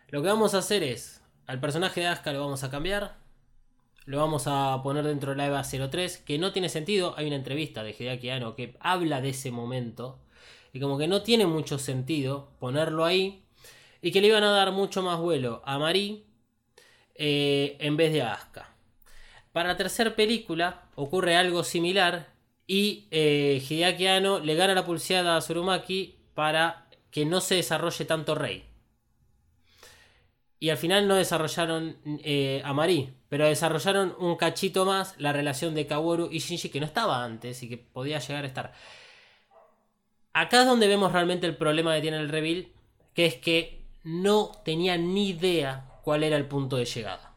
Speaker 3: lo que vamos a hacer es al personaje de Asuka lo vamos a cambiar. Lo vamos a poner dentro de la EVA 03, que no tiene sentido. Hay una entrevista de Hideaki Anno que habla de ese momento. Y como que no tiene mucho sentido ponerlo ahí. Y que le iban a dar mucho más vuelo a Marie eh, en vez de a Asuka. Para la tercera película ocurre algo similar. Y eh, Hideaki Anno le gana la pulseada a Surumaki para que no se desarrolle tanto Rey. Y al final no desarrollaron eh, a Marie, pero desarrollaron un cachito más la relación de Kaworu y Shinji que no estaba antes y que podía llegar a estar. Acá es donde vemos realmente el problema que tiene el reveal, que es que no tenía ni idea cuál era el punto de llegada.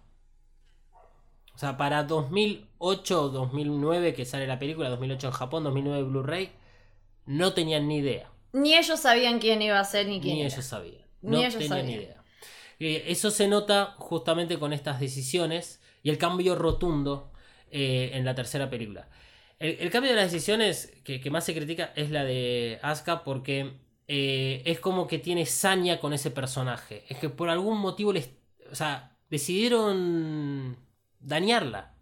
Speaker 3: O sea, para 2008 2009 que sale la película, 2008 en Japón, 2009 Blu-ray, no tenían ni idea.
Speaker 2: Ni ellos sabían quién iba a ser ni quién.
Speaker 3: Ni ellos sabían. No tenían ni idea. Eso se nota justamente con estas decisiones y el cambio rotundo eh, en la tercera película. El, cambio de las decisiones que, más se critica es la de Asuka porque eh, es como que tiene saña con ese personaje. Es que por algún motivo les, o sea, decidieron dañarla.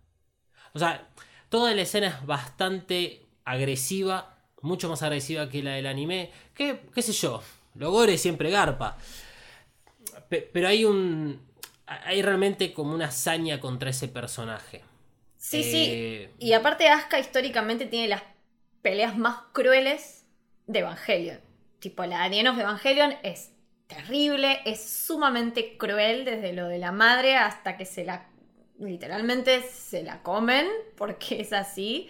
Speaker 3: O sea, toda la escena es bastante agresiva, mucho más agresiva que la del anime. Que, qué sé yo, Logore siempre garpa pero hay un. Hay realmente como una hazaña contra ese personaje.
Speaker 2: Sí, sí. Eh, y aparte, Asuka históricamente tiene las peleas más crueles de Evangelion. Tipo, la de of Evangelion es terrible, es sumamente cruel desde lo de la madre hasta que se la. literalmente se la comen, porque es así.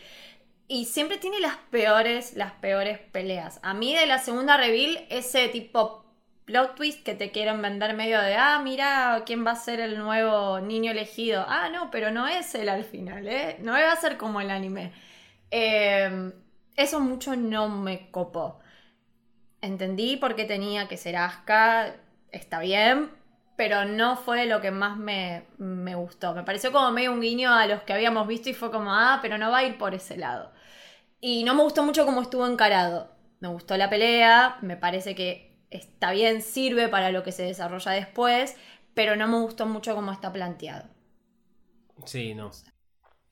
Speaker 2: Y siempre tiene las peores, las peores peleas. A mí de la segunda reveal, ese tipo plot twist que te quieren vender medio de, ah, mira, ¿quién va a ser el nuevo niño elegido? Ah, no, pero no es él al final, ¿eh? No va a ser como el anime. Em, eso mucho no me copó. Entendí por qué tenía que ser Asuka, está bien, pero no fue lo que más me, me, gustó. Me pareció como medio un guiño a los que habíamos visto y fue como, ah, pero no va a ir por ese lado. Y no me gustó mucho cómo estuvo encarado. Me gustó la pelea, me parece que está bien, sirve para lo que se desarrolla después, pero no me gustó mucho cómo está planteado.
Speaker 3: Sí, no.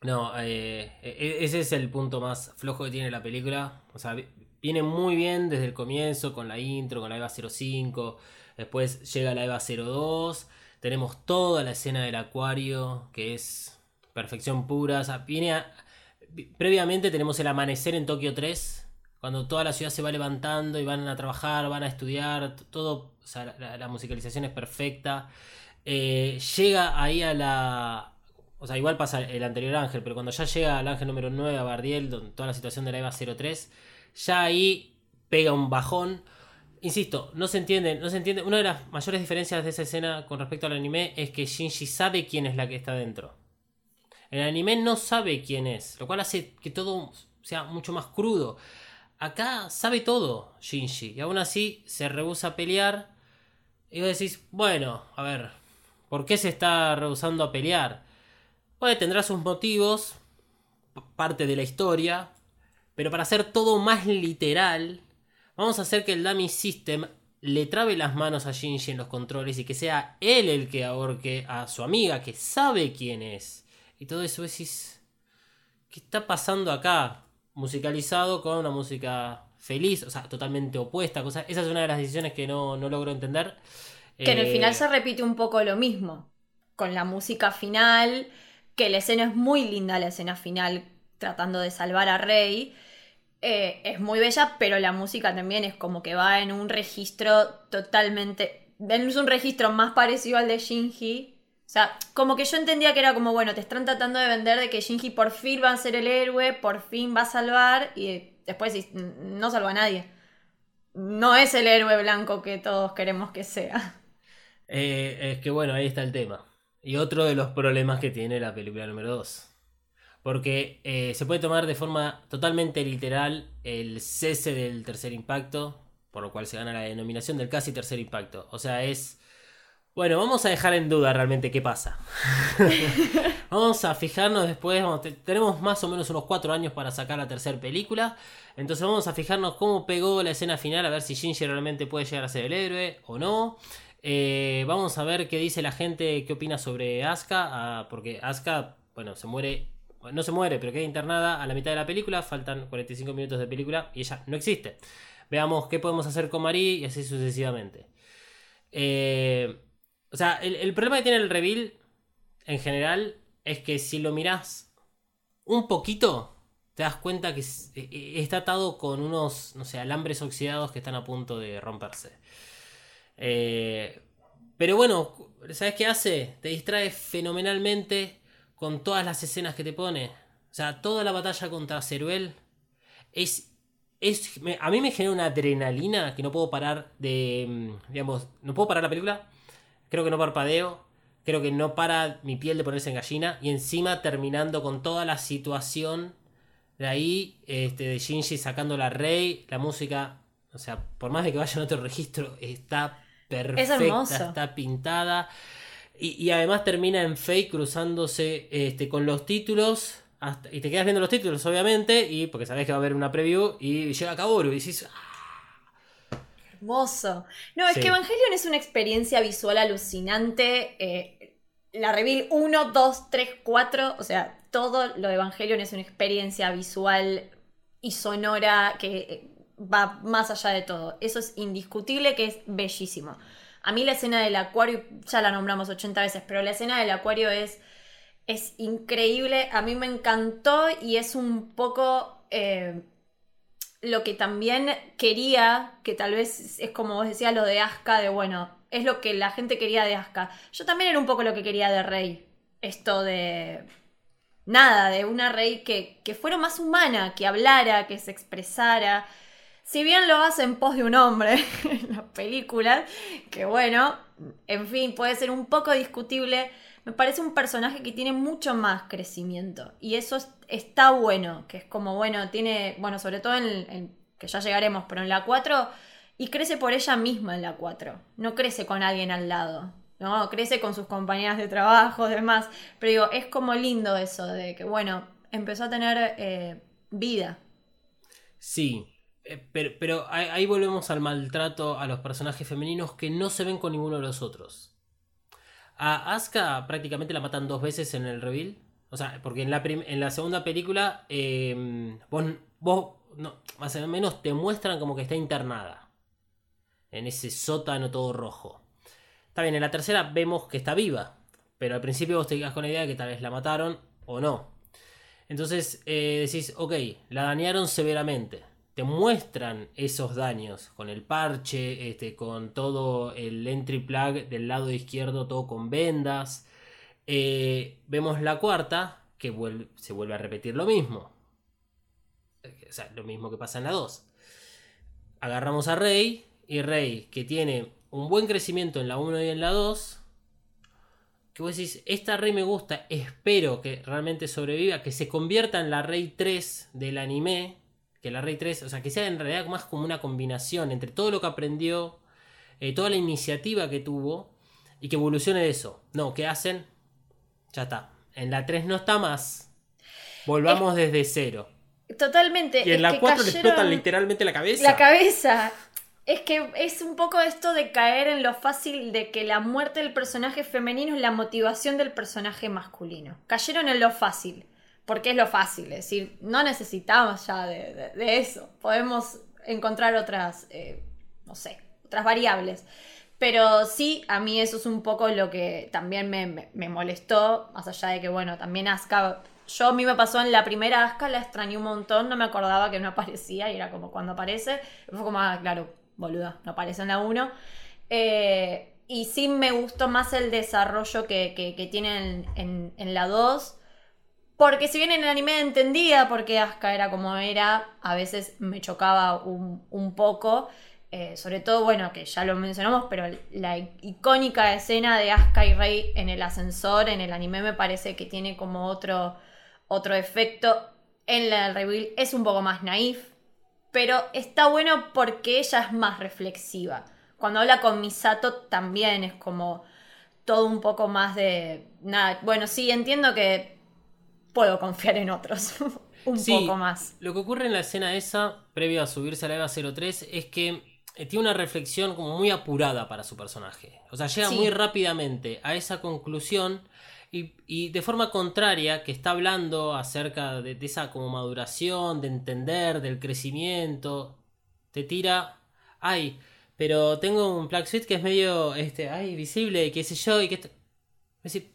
Speaker 3: No, eh, e-, ese es el punto más flojo que tiene la película. O sea, viene muy bien desde el comienzo con la intro, con la EVA 05. Después llega la EVA 02. Tenemos toda la escena del acuario, que es perfección pura. O viene Previamente tenemos el amanecer en Tokio 3, cuando toda la ciudad se va levantando y van a trabajar, van a estudiar, todo, o sea, la, musicalización es perfecta. Eh, llega ahí a la... O sea, igual pasa el anterior ángel, pero cuando ya llega al ángel número 9, a Bardiel, donde toda la situación de la EVA 03, ya ahí pega un bajón. Insisto, no se entiende, no se entiende. Una de las mayores diferencias de esa escena con respecto al anime es que Shinji sabe quién es la que está dentro. El anime no sabe quién es, lo cual hace que todo sea mucho más crudo. Acá sabe todo Shinji y aún así se rehúsa a pelear. Y vos decís, bueno, a ver, ¿por qué se está rehusando a pelear? Puede tendrá sus motivos, parte de la historia, pero para hacer todo más literal, vamos a hacer que el Dummy System le trabe las manos a Shinji en los controles y que sea él el que ahorque a su amiga, que sabe quién es. Y todo eso decís, ¿qué está pasando acá? Musicalizado con una música feliz, o sea, totalmente opuesta. Cosa, esa es una de las decisiones que no, logro entender.
Speaker 2: Que en el final eh, se repite un poco lo mismo, con la música final, que la escena es muy linda, la escena final tratando de salvar a Rey. eh, es muy bella, pero la música también es como que va en un registro totalmente. Es un registro más parecido al de Shinji. O sea, como que yo entendía que era como, bueno, te están tratando de vender de que Shinji por fin va a ser el héroe, por fin va a salvar, y después no salva a nadie. No es el héroe blanco que todos queremos que sea.
Speaker 3: Eh, es que bueno, ahí está el tema. Y otro de los problemas que tiene la película número 2. Porque eh, se puede tomar de forma totalmente literal el cese del tercer impacto, por lo cual se gana la denominación del casi tercer impacto. O sea, es... Bueno, vamos a dejar en duda realmente qué pasa. vamos a fijarnos después, tenemos más o menos unos cuatro años para sacar la tercera película. Entonces vamos a fijarnos cómo pegó la escena final, a ver si Shinji realmente puede llegar a ser el héroe o no. Eh, vamos a ver qué dice la gente, qué opina sobre Asuka, ah, porque Asuka, bueno, se muere no se muere, pero queda internada a la mitad de la película, faltan 45 minutos de película y ella no existe. Veamos qué podemos hacer con Marie y así sucesivamente. Eh, o sea, el, problema que tiene el reveal en general es que si lo miras un poquito, te das cuenta que e, e, está atado con unos, no sé, alambres oxidados que están a punto de romperse. Eh, pero bueno, ¿sabes qué hace? Te distrae fenomenalmente con todas las escenas que te pone. O sea, toda la batalla contra Ceruel es. es a mí me genera una adrenalina que no puedo parar de. Mm, digamos, no puedo parar la película. Creo que no parpadeo. Creo que no para mi piel de ponerse en gallina. Y encima terminando con toda la situación de ahí, este, de Shinji sacando la rey, la música. O sea, por más de que vaya en otro registro, está perfecta, está pintada. Y, además termina en fake cruzándose este, con los títulos. y te quedas viendo los títulos, obviamente, y porque sabes que va a haber una preview. Y llega Kaboru y dices. ¡Ah!
Speaker 2: Hermoso. No, es que Evangelion es una experiencia visual alucinante. Eh, la reveal 1, 2, 3, 4. O sea, todo lo de Evangelion es una experiencia visual y sonora que eh, va más allá de todo. Eso es indiscutible que es bellísimo. A mí la escena del acuario, ya la nombramos 80 veces, pero la escena del acuario es, es increíble. A mí me encantó y es un poco eh, lo que también quería, que tal vez es como vos decías, lo de Aska, de bueno, es lo que la gente quería de Aska. Yo también era un poco lo que quería de Rey. Esto de nada, de una Rey que, que, fuera más humana, que hablara, que se expresara, si bien lo hace en pos de un hombre en la película, que bueno, en fin, puede ser un poco discutible, me parece un personaje que tiene mucho más crecimiento. Y eso está bueno, que es como, bueno, tiene, bueno, sobre todo en, que ya llegaremos, pero en la 4, y crece por ella misma en la 4, no crece con alguien al lado. ¿no? Crece con sus compañeras de trabajo, demás. Pero digo, es como lindo eso de que, bueno, empezó a tener eh, vida.
Speaker 3: Sí, eh, pero, ahí, volvemos al maltrato a los personajes femeninos que no se ven con ninguno de los otros. A Asuka prácticamente la matan dos veces en el reveal. O sea, porque en la, en la segunda película em, vos, no, más o menos te muestran como que está internada. En ese sótano todo rojo. Está bien, en la tercera vemos que está viva. Pero al principio vos te quedas con la idea de que tal vez la mataron o no. Entonces eh, decís, ok, la dañaron severamente te muestran esos daños con el parche, este, con todo el entry plug del lado izquierdo, todo con vendas. Eh, vemos la cuarta, que se vuelve a repetir lo mismo. Lo mismo que pasa en la 2. Agarramos a Rey, y Rey, que tiene un buen crecimiento en la 1 y en la 2. Que vos decís, esta Rey me gusta, espero que realmente sobreviva, que se convierta en la Rey 3 del anime, que la Rey 3, o sea, que sea en realidad más como una combinación entre todo lo que aprendió, eh, toda la iniciativa que tuvo y que evolucione de eso. No, ¿qué hacen? Ya está. En la 3 no está más. Volvamos desde cero.
Speaker 2: Totalmente.
Speaker 3: Y en la 4 le explotan literalmente la cabeza.
Speaker 2: La cabeza. Es que es un poco esto de caer en lo fácil de que la muerte del personaje femenino es la motivación del personaje masculino. Cayeron en lo fácil porque es lo fácil, es decir, no necesitamos ya de, eso, podemos encontrar otras, eh, no sé, otras variables. Pero sí, a mí eso es un poco lo que también me, molestó, más allá de que, bueno, también Asuka Yo a mí me pasó en la primera Aska, la extrañé un montón, no me acordaba que no aparecía y era como cuando aparece. Fue como, ah, claro, boluda, no aparece en la 1. Eh, y sí me gustó más el desarrollo que, que, que tiene en, la 2. Porque si bien en el anime entendía por qué Asuka era como era, a veces me chocaba un, un poco. Eh, sobre todo, bueno, que ya lo mencionamos, pero la icónica escena de Asuka y Rey en el ascensor, en el anime me parece que tiene como otro, otro efecto. En la reveal es un poco más naif, pero está bueno porque ella es más reflexiva. Cuando habla con Misato también es como todo un poco más de... Nada, bueno, sí, entiendo que puedo confiar en otros. un poco más.
Speaker 3: Lo que ocurre en la escena esa, previo a subirse a la EVA 03, es que tiene una reflexión como muy apurada para su personaje. O sea, llega muy rápidamente a esa conclusión y, de forma contraria, que está hablando acerca de, esa como maduración, de entender, del crecimiento, te tira, ay, pero tengo un Black Suite que es medio, este, ay, visible, qué sé yo, y que...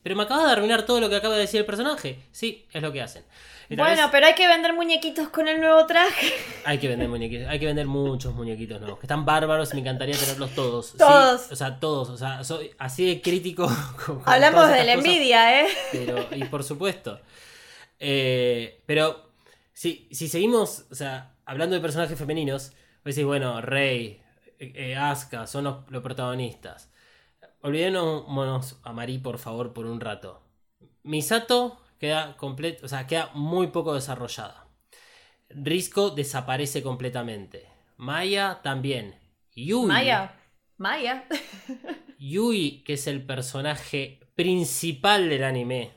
Speaker 3: Pero me acaba de arruinar todo lo que acaba de decir el personaje. Sí, es lo que hacen.
Speaker 2: Bueno, pero hay que vender muñequitos con el nuevo traje.
Speaker 3: Hay que vender muñequitos, hay que vender muchos muñequitos nuevos, que están bárbaros y me encantaría tenerlos todos.
Speaker 2: Todos.
Speaker 3: o sea, todos, o sea, soy así de crítico.
Speaker 2: Hablamos de la envidia, ¿eh?
Speaker 3: Pero, y por supuesto. Eh, pero si, si seguimos, o sea, hablando de personajes femeninos, voy a decir, bueno, Rey, eh, Asuka, son los, protagonistas. Olvidémonos a Mari, por favor, por un rato. Misato queda completo, o sea, queda muy poco desarrollada. Risco desaparece completamente. Maya también. Yui.
Speaker 2: Maya. Maya.
Speaker 3: Yui, que es el personaje principal del anime,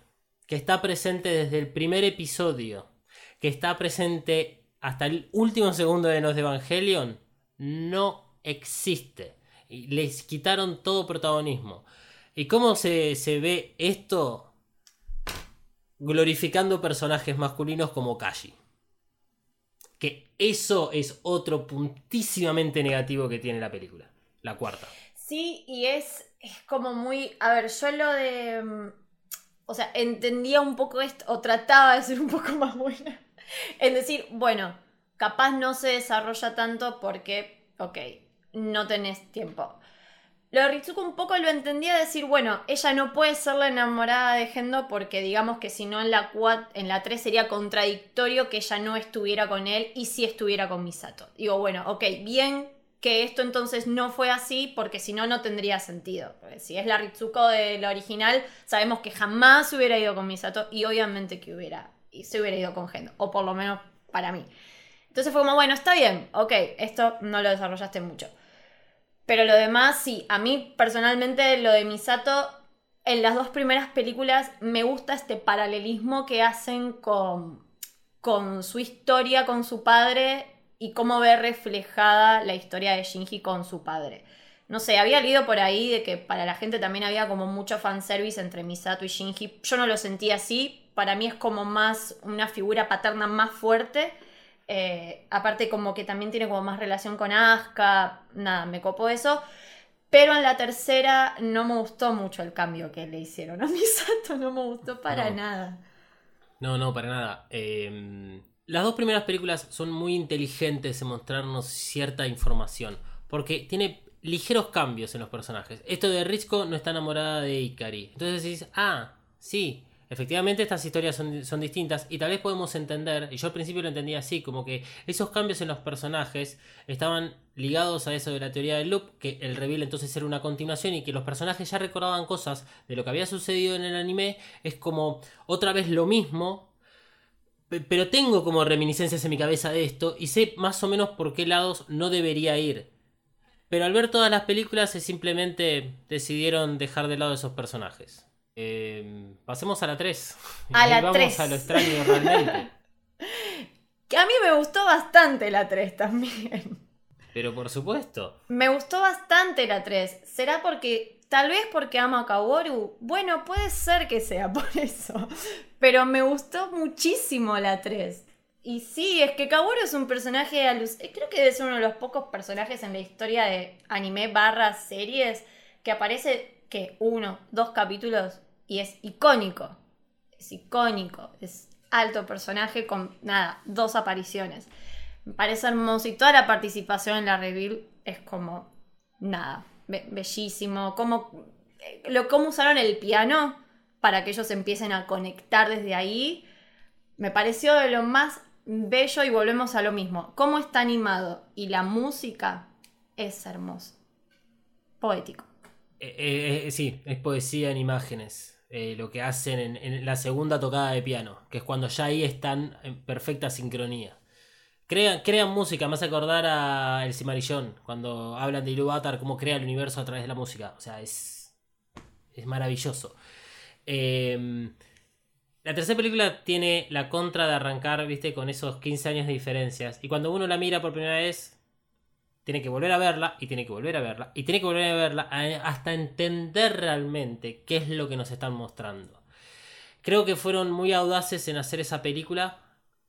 Speaker 3: que está presente desde el primer episodio, que está presente hasta el último segundo de Nos de Evangelion, no existe. Y les quitaron todo protagonismo. ¿Y cómo se, se ve esto glorificando personajes masculinos como Kashi. Que eso es otro puntísimamente negativo que tiene la película. La cuarta.
Speaker 2: Sí, y es, es como muy... A ver, yo lo de... Mm, o sea, entendía un poco esto, o trataba de ser un poco más buena. En decir, bueno, capaz no se desarrolla tanto porque, ok, no tenés tiempo. Lo de Ritsuko un poco lo entendía decir, bueno, ella no puede ser la enamorada de Gendo porque digamos que si no en la, en la 3 sería contradictorio que ella no estuviera con él y si estuviera con Misato. Digo, bueno, ok, bien que esto entonces no fue así porque si no no tendría sentido. Si es la Ritsuko de la original, sabemos que jamás hubiera ido con Misato y obviamente que hubiera, se hubiera ido con Gendo, o por lo menos para mí. Entonces fue como, bueno, está bien, ok, esto no lo desarrollaste mucho. Pero lo demás, sí, a mí personalmente lo de Misato, en las dos primeras películas me gusta este paralelismo que hacen con, con su historia con su padre y cómo ve reflejada la historia de Shinji con su padre. No sé, había leído por ahí de que para la gente también había como mucho fanservice entre Misato y Shinji. Yo no lo sentí así. Para mí es como más una figura paterna más fuerte eh, aparte como que también tiene como más relación con Asuka, nada, me copó eso. Pero en la tercera no me gustó mucho el cambio que le hicieron a Misato, no me gustó para nada.
Speaker 3: No, no, para nada. Em, las dos primeras películas son muy inteligentes en mostrarnos cierta información, porque tiene ligeros cambios en los personajes. Esto de Risco no está enamorada de Ikari. Entonces dices, ah, sí, Efectivamente estas historias son, distintas y tal vez podemos entender, y yo al principio lo entendía así, como que esos cambios en los personajes estaban ligados a eso de la teoría del loop, que el reveal entonces era una continuación y que los personajes ya recordaban cosas de lo que había sucedido en el anime, es como otra vez lo mismo, pero tengo como reminiscencias en mi cabeza de esto y sé más o menos por qué lados no debería ir. Pero al ver todas las películas se simplemente decidieron dejar de lado esos personajes. Em, pasemos a la 3.
Speaker 2: A la
Speaker 3: vamos
Speaker 2: 3.
Speaker 3: a lo extraño realmente.
Speaker 2: que a mí me gustó bastante la 3 también.
Speaker 3: Pero por supuesto.
Speaker 2: Me gustó bastante la 3. ¿Será porque Tal vez porque amo a Kaworu. Bueno, puede ser que sea por eso. Pero me gustó muchísimo la 3. Y sí, es que Kaworu es un personaje eh, Creo que debe ser uno de los pocos personajes en la historia de anime barra series que aparece que uno, dos capítulos y es icónico. Es icónico. Es alto personaje con, nada, dos apariciones. Me parece hermoso y toda la participación en la reveal es como, nada, bellísimo. Como, eh, lo, cómo usaron el piano para que ellos empiecen a conectar desde ahí, me pareció de lo más bello y volvemos a lo mismo. Cómo está animado y la música es hermoso. Poético.
Speaker 3: Eh, eh, sí, es poesía en imágenes. lo que hacen en, en, la segunda tocada de piano, que es cuando ya ahí están en perfecta sincronía. Crean, crean música, me hace acordar a El Cimarillón, cuando hablan de Ilúvatar, cómo crea el universo a través de la música. O sea, es, es maravilloso. Em, la tercera película tiene la contra de arrancar, viste, con esos 15 años de diferencias. Y cuando uno la mira por primera vez, tiene que volver a verla, y tiene que volver a verla, y tiene que volver a verla hasta entender realmente qué es lo que nos están mostrando. Creo que fueron muy audaces en hacer esa película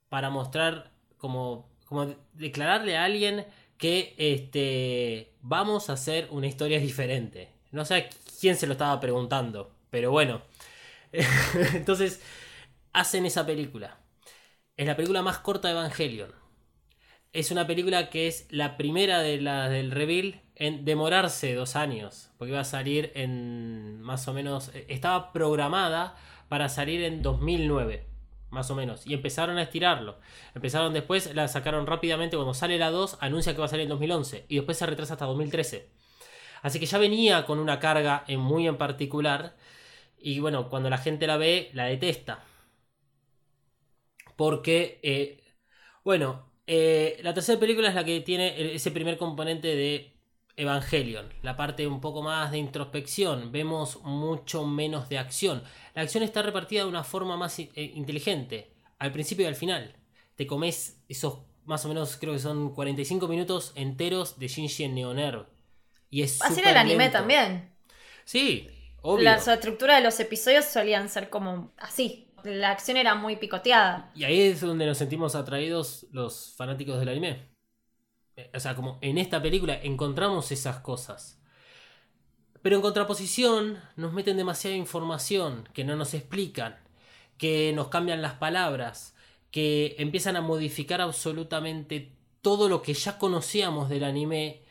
Speaker 3: para mostrar como como declararle a alguien que este, vamos a hacer una historia diferente. No sé quién se lo estaba preguntando, pero bueno. Entonces, hacen esa película. Es la película más corta de Evangelion. Es una película que es la primera de la del reveal en demorarse dos años. Porque iba a salir en más o menos... Estaba programada para salir en 2009 más o menos. Y empezaron a estirarlo. Empezaron después, la sacaron rápidamente. Cuando sale la 2, anuncia que va a salir en 2011. Y después se retrasa hasta 2013. Así que ya venía con una carga en muy en particular. Y bueno, cuando la gente la ve, la detesta. Porque, eh, bueno, eh, la tercera película es la que tiene ese primer componente de Evangelion, la parte un poco más de introspección, vemos mucho menos de acción. La acción está repartida de una forma más eh, inteligente, al principio y al final. Te comes esos más o menos, creo que son 45 minutos enteros de Shinji en Neoner. Y es
Speaker 2: Así era el anime también.
Speaker 3: Sí, obvio.
Speaker 2: La estructura de los episodios solían ser como así. La acción era muy picoteada.
Speaker 3: Y ahí es donde nos sentimos atraídos los fanáticos del anime o sea, como en esta película encontramos esas cosas. Pero en contraposición nos meten demasiada información que no nos explican, que nos cambian las palabras, que empiezan a modificar absolutamente todo lo que ya conocíamos del anime,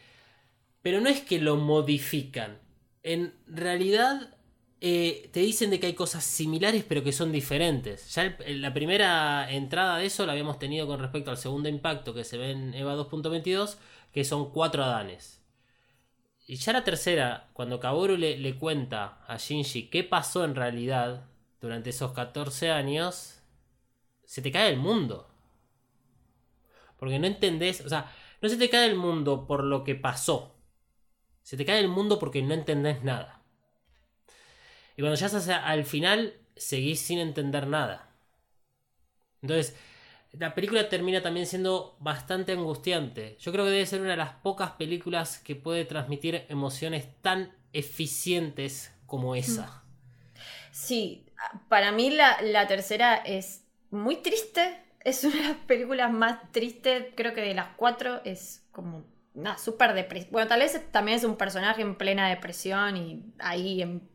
Speaker 3: pero no es que lo modifican. En realidad eh, te dicen de que hay cosas similares pero que son diferentes. Ya la primera entrada de eso la habíamos tenido con respecto al segundo impacto que se ve en EVA 2.22, que son cuatro Adanes. Y ya la tercera, cuando Kaboru le, le, cuenta a Shinji qué pasó en realidad durante esos 14 años, se te cae el mundo. Porque no entendés, o sea, no se te cae el mundo por lo que pasó. Se te cae el mundo porque no entendés nada. Y cuando ya estás al final, seguís sin entender nada. Entonces, la película termina también siendo bastante angustiante. Yo creo que debe ser una de las pocas películas que puede transmitir emociones tan eficientes como esa.
Speaker 2: Sí, para mí la, tercera es muy triste. Es una de las películas más tristes, creo que de las cuatro. Es como una súper depresión. Bueno, tal vez también es un personaje en plena depresión y ahí en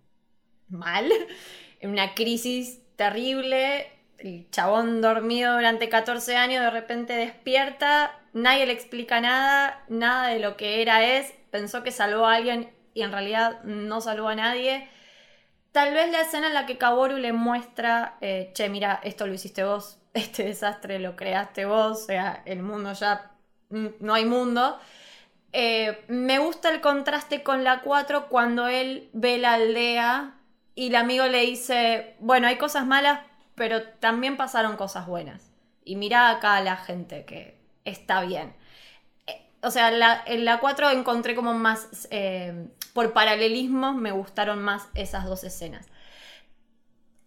Speaker 2: mal, en una crisis terrible. El chabón dormido durante 14 años de repente despierta, nadie le explica nada, nada de lo que era es, pensó que salvó a alguien y en realidad no salvó a nadie. Tal vez la escena en la que Kaboru le muestra, eh, che, mira, esto lo hiciste vos, este desastre lo creaste vos, o sea, el mundo ya mm, no hay mundo. Eh, me gusta el contraste con la 4 cuando él ve la aldea y el amigo le dice, bueno, hay cosas malas, pero también pasaron cosas buenas. Y mira acá a la gente que está bien. Eh, o sea, en la 4 encontré como más, eh, por paralelismo, me gustaron más esas dos escenas.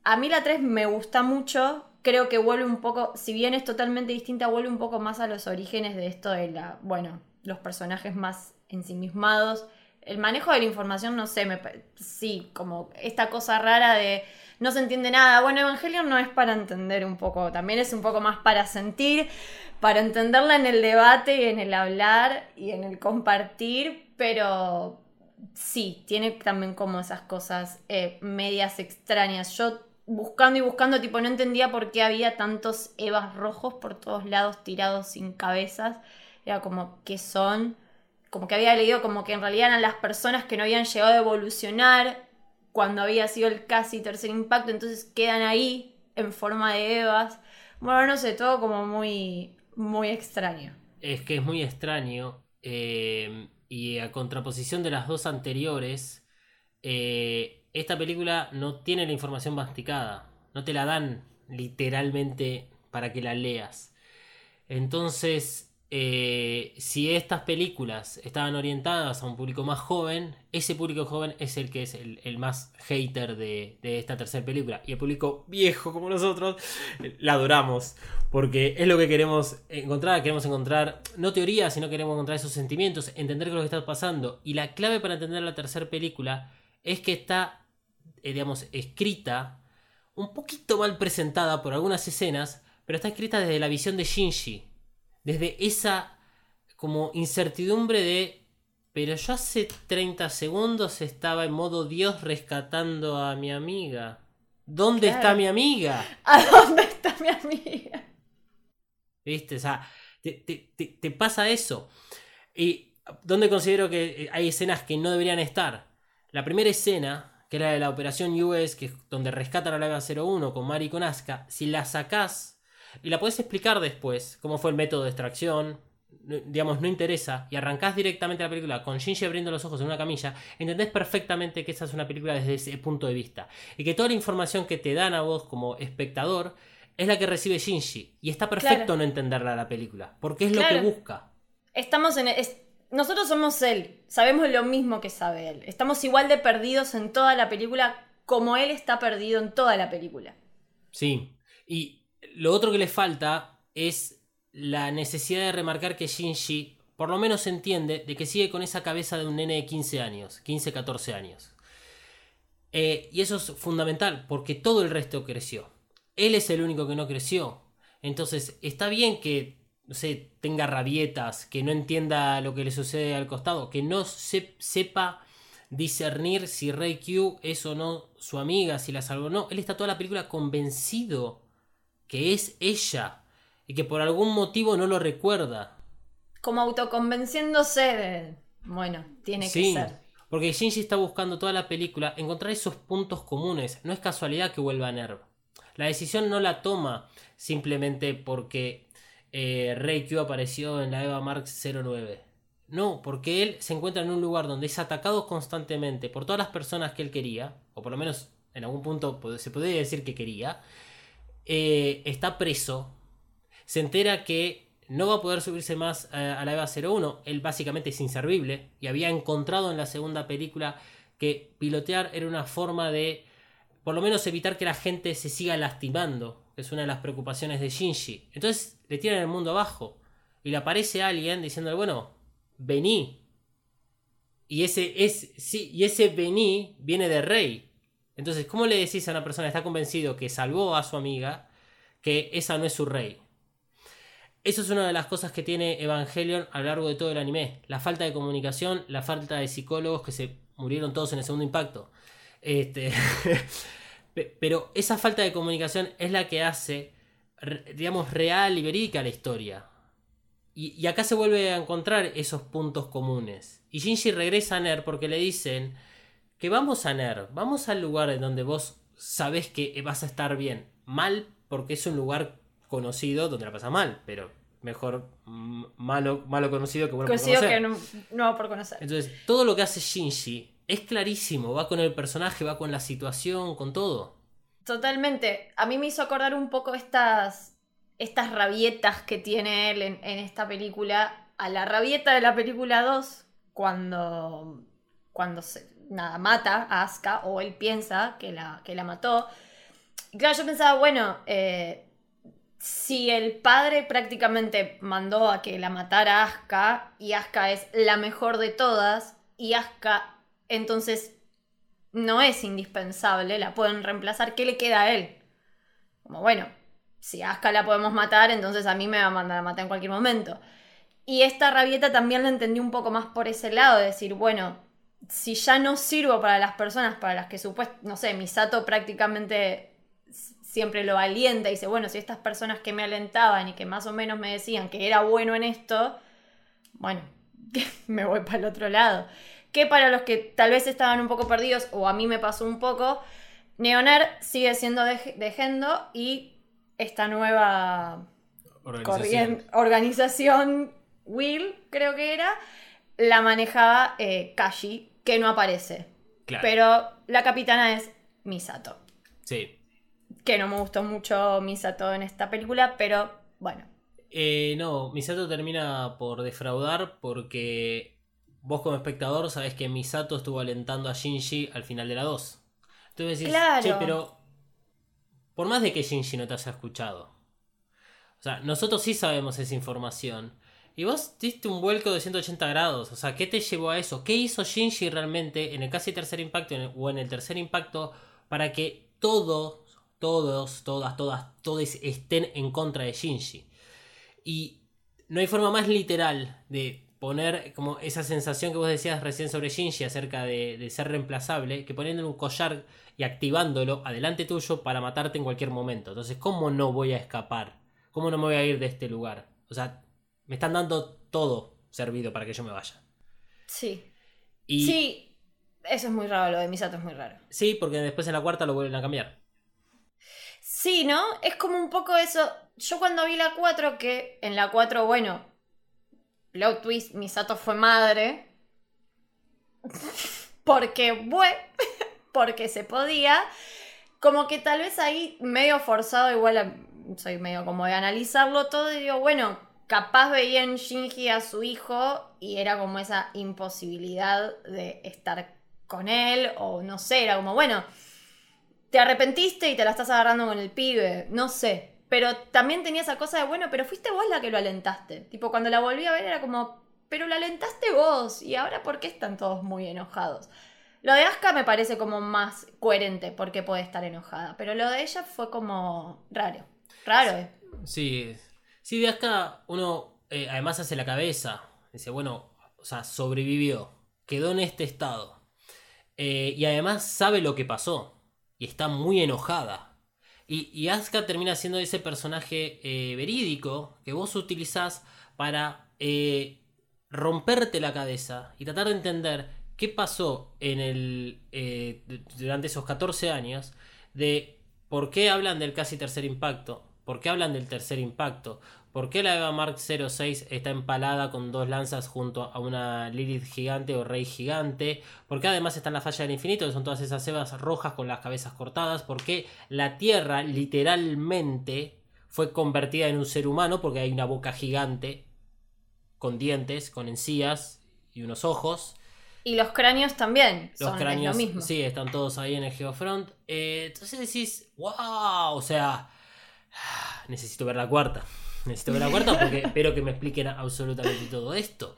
Speaker 2: A mí la 3 me gusta mucho, creo que vuelve un poco, si bien es totalmente distinta, vuelve un poco más a los orígenes de esto de la, bueno, los personajes más ensimismados el manejo de la información, no sé, me, sí, como esta cosa rara de no se entiende nada. Bueno, Evangelion no es para entender un poco, también es un poco más para sentir, para entenderla en el debate y en el hablar y en el compartir, pero sí, tiene también como esas cosas eh, medias extrañas. Yo buscando y buscando, tipo, no entendía por qué había tantos Evas rojos por todos lados tirados sin cabezas. Era como, ¿qué son? Como que había leído como que en realidad eran las personas que no habían llegado a evolucionar cuando había sido el casi tercer impacto, entonces quedan ahí en forma de Evas. Bueno, no sé, todo como muy, muy extraño.
Speaker 3: Es que es muy extraño. eh, y a contraposición de las dos anteriores, eh, esta película no tiene la información masticada. No te la dan literalmente para que la leas. Entonces, eh, si estas películas estaban orientadas a un público más joven, ese público joven es el que es el, más hater de, de esta tercera película. Y el público viejo como nosotros, eh, la adoramos. Porque es lo que queremos encontrar. Queremos encontrar, no teoría, sino queremos encontrar esos sentimientos, entender qué es lo que está pasando. Y la clave para entender la tercera película es que está, eh, digamos, escrita, un poquito mal presentada por algunas escenas, pero está escrita desde la visión de Shinji. Desde esa como incertidumbre de, pero yo hace 30 segundos estaba en modo Dios rescatando a mi amiga. ¿Dónde
Speaker 2: Claro.
Speaker 3: está mi amiga?
Speaker 2: ¿A dónde está mi amiga?
Speaker 3: ¿Viste? O sea, te, te- te- te pasa eso. Y donde considero que eh, hay escenas que no deberían estar. La primera escena, que era de la operación US, que es donde rescatan a la EVA 01 con Mari y con Asuka, si la sacás y la podés explicar después, cómo fue el método de extracción, digamos, no interesa, y arrancás directamente la película con Shinji abriendo los ojos en una camilla, entendés perfectamente que esa es una película desde ese punto de vista. Y que toda la información que te dan a vos como espectador es la que recibe Shinji. Y está perfecto
Speaker 2: Claro.
Speaker 3: no entenderla la película, porque es lo que busca.
Speaker 2: Estamos en. es- nosotros somos él. Sabemos lo mismo que sabe él. Estamos igual de perdidos en toda la película como él está perdido en toda la película.
Speaker 3: Sí. Y lo otro que le falta es la necesidad de remarcar que Shinji por lo menos entiende de que sigue con esa cabeza de un nene de 15 años, 15, 14 años. Eh, y eso es fundamental porque todo el resto creció. Él es el único que no creció. Entonces está bien que, no sé, tenga rabietas, que no entienda lo que le sucede al costado, que no se- sepa discernir si Rey Q es o no su amiga, si la salvó o no. Él está toda la película convencido que es ella y que por algún motivo no lo recuerda.
Speaker 2: Como autoconvenciéndose de. Bueno, tiene
Speaker 3: Sí,
Speaker 2: que ser.
Speaker 3: porque Shinji está buscando toda la película encontrar esos puntos comunes. No es casualidad que vuelva a Nerv. La decisión no la toma simplemente porque eh, Rey Q apareció en la Eva Mark 09. No, porque él se encuentra en un lugar donde es atacado constantemente por todas las personas que él quería, o por lo menos en algún punto se podría decir que quería. Eh, está preso, se entera que no va a poder subirse más eh, a la EVA 01. Él básicamente es inservible y había encontrado en la segunda película que pilotear era una forma de por lo menos evitar que la gente se siga lastimando, que es una de las preocupaciones de Shinji. Entonces le tiran el mundo abajo y le aparece alguien diciéndole, bueno, vení. Y ese, es, sí, y ese vení viene de Rey. Entonces, ¿cómo le decís a una persona que está convencido que salvó a su amiga que esa no es su rey? Eso es una de las cosas que tiene Evangelion a lo largo de todo el anime. La falta de comunicación, la falta de psicólogos que se murieron todos en el segundo impacto. Este, pe- pero esa falta de comunicación es la que hace, digamos, real y verídica la historia. Y, y acá se vuelve a encontrar esos puntos comunes. Y Shinji regresa a Ner porque le dicen que vamos a Ner, vamos al lugar en donde vos sabés que vas a estar bien. Mal porque es un lugar conocido donde la pasa mal, pero mejor malo, malo conocido que bueno por
Speaker 2: Coincido
Speaker 3: conocer.
Speaker 2: que no, no por conocer.
Speaker 3: Entonces, todo lo que hace Shinji es clarísimo, va con el personaje, va con la situación, con todo.
Speaker 2: Totalmente. A mí me hizo acordar un poco estas, estas rabietas que tiene él en, en esta película. A la rabieta de la película 2, cuando, cuando se, nada, mata a Asuka, o él piensa que la, que la mató. Y claro, yo pensaba, bueno, eh, si el padre prácticamente mandó a que la matara Asuka, y Asuka es la mejor de todas, y Asuka entonces no es indispensable, la pueden reemplazar, ¿qué le queda a él? Como bueno, si a Asuka la podemos matar, entonces a mí me va a mandar a matar en cualquier momento. Y esta rabieta también la entendí un poco más por ese lado, de decir, bueno, si ya no sirvo para las personas para las que supuestamente, no sé, Misato prácticamente siempre lo alienta y dice, bueno, si estas personas que me alentaban y que más o menos me decían que era bueno en esto, bueno, me voy para el otro lado. Que para los que tal vez estaban un poco perdidos, o a mí me pasó un poco, Neoner sigue siendo de, de Gendo y esta nueva
Speaker 3: Organización.
Speaker 2: organización, Will, creo que era, la manejaba eh, Kashi, que no aparece.
Speaker 3: Claro.
Speaker 2: Pero la capitana es Misato.
Speaker 3: Sí.
Speaker 2: Que no me gustó mucho Misato en esta película, pero bueno.
Speaker 3: Eh, no, Misato termina por defraudar porque vos como espectador sabés que Misato estuvo alentando a Shinji al final de la 2. Entonces decís,
Speaker 2: Claro.
Speaker 3: che, pero por más de que Shinji no te haya escuchado. O sea, nosotros sí sabemos esa información. Y vos diste un vuelco de 180 grados. O sea, ¿qué te llevó a eso? ¿Qué hizo Shinji realmente en el casi tercer impacto o en el tercer impacto para que todos, todos, todas, todas, todos estén en contra de Shinji? Y no hay forma más literal de poner como esa sensación que vos decías recién sobre Shinji acerca de, ser reemplazable que poniéndole un collar y activándolo adelante tuyo para matarte en cualquier momento. Entonces, ¿cómo no voy a escapar? ¿Cómo no me voy a ir de este lugar? O sea, me están dando todo servido para que yo me vaya.
Speaker 2: Sí.
Speaker 3: Y
Speaker 2: Sí, eso es muy raro, lo de Misato es muy raro.
Speaker 3: sí, porque después en la cuarta lo vuelven a cambiar.
Speaker 2: Sí, ¿no? Es como un poco eso. Yo cuando vi la 4, que en la 4, bueno, plot twist, Misato fue madre. Porque, bueno, porque se podía. Como que tal vez ahí medio forzado, igual a- soy medio como de analizarlo todo y digo, bueno, capaz veía en Shinji a su hijo y era como esa imposibilidad de estar con él o no sé, era como, bueno, te arrepentiste y te la estás agarrando con el pibe, no sé. Pero también tenía esa cosa de, bueno, pero fuiste vos la que lo alentaste. Tipo, cuando la volví a ver era como, pero la alentaste vos. Y ahora, ¿por qué están todos muy enojados? Lo de Asuka me parece como más coherente porque puede estar enojada. Pero lo de ella fue como raro. Raro, ¿eh?
Speaker 3: Sí, sí, de acá uno eh, además hace la cabeza. Dice, bueno, o sea, sobrevivió, quedó en este estado. Eh, y además sabe lo que pasó. Y está muy enojada. Y, y termina siendo ese personaje eh, verídico que vos utilizás para romperte la cabeza y tratar de entender qué pasó en el, durante esos 14 años de por qué hablan del casi tercer impacto, por qué hablan del tercer impacto, por qué la Eva Mark 06 está empalada con dos lanzas junto a una Lilith gigante o Rey gigante, por qué además está en la falla del infinito, que son todas esas Evas rojas con las cabezas cortadas, por qué la Tierra literalmente fue convertida en un ser humano porque hay una boca gigante con dientes, con encías y unos ojos.
Speaker 2: Y los cráneos también
Speaker 3: Los
Speaker 2: son
Speaker 3: cráneos,
Speaker 2: lo mismo.
Speaker 3: sí, están todos ahí en el Geofront. Eh, entonces decís, wow, o sea, necesito ver la cuarta. Necesito ver la cuarta porque espero que me expliquen absolutamente todo esto.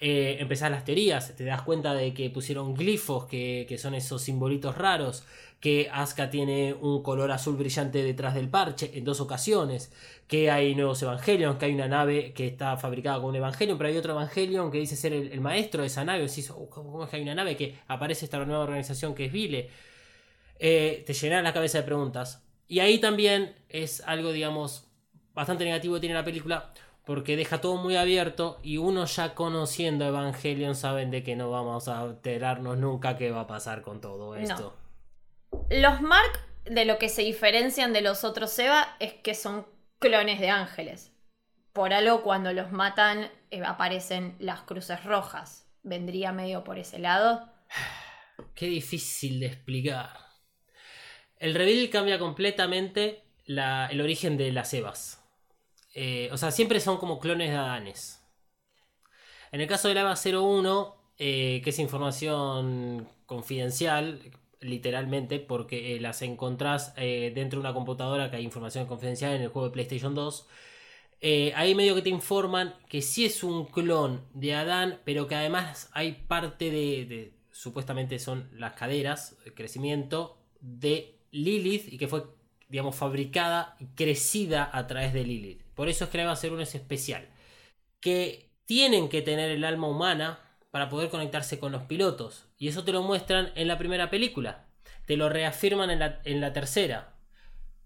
Speaker 3: Eh, empezás las teorías, te das cuenta de que pusieron glifos, que, que son esos simbolitos raros, que Asuka tiene un color azul brillante detrás del parche en dos ocasiones, que hay nuevos Evangelions, que hay una nave que está fabricada con un Evangelion, pero hay otro Evangelion que dice ser el, el maestro de esa nave. Decís, "Oh, ¿cómo cómo es que hay una nave que aparece esta nueva organización que es Vile? Eh, te llenan la cabeza de preguntas. Y ahí también es algo, digamos, bastante negativo que tiene la película, porque deja todo muy abierto y uno ya conociendo Evangelion saben de que no vamos a enterarnos nunca qué va a pasar con todo esto.
Speaker 2: Los Mark, de lo que se diferencian de los otros Eva, es que son clones de ángeles. Por algo, cuando los matan, eh, aparecen las cruces rojas. ¿Vendría medio por ese lado?
Speaker 3: Qué difícil de explicar. El reveal cambia completamente el origen de las Evas. Eh, o sea, siempre son como clones de Adanes. En el caso de la Eva 01, eh, que es información confidencial, literalmente, porque eh, las encontrás dentro de una computadora que hay información confidencial en el juego de PlayStation 2. Eh, ahí medio que te informan que sí es un clon de Adán, pero que además hay parte de, de- supuestamente son las caderas, el crecimiento de Lilith y que fue, digamos, fabricada y crecida a través de Lilith. Por eso es que la va a ser uno es especial. Que tienen que tener el alma humana para poder conectarse con los pilotos. Y eso te lo muestran en la primera película. Te lo reafirman en la, en la tercera.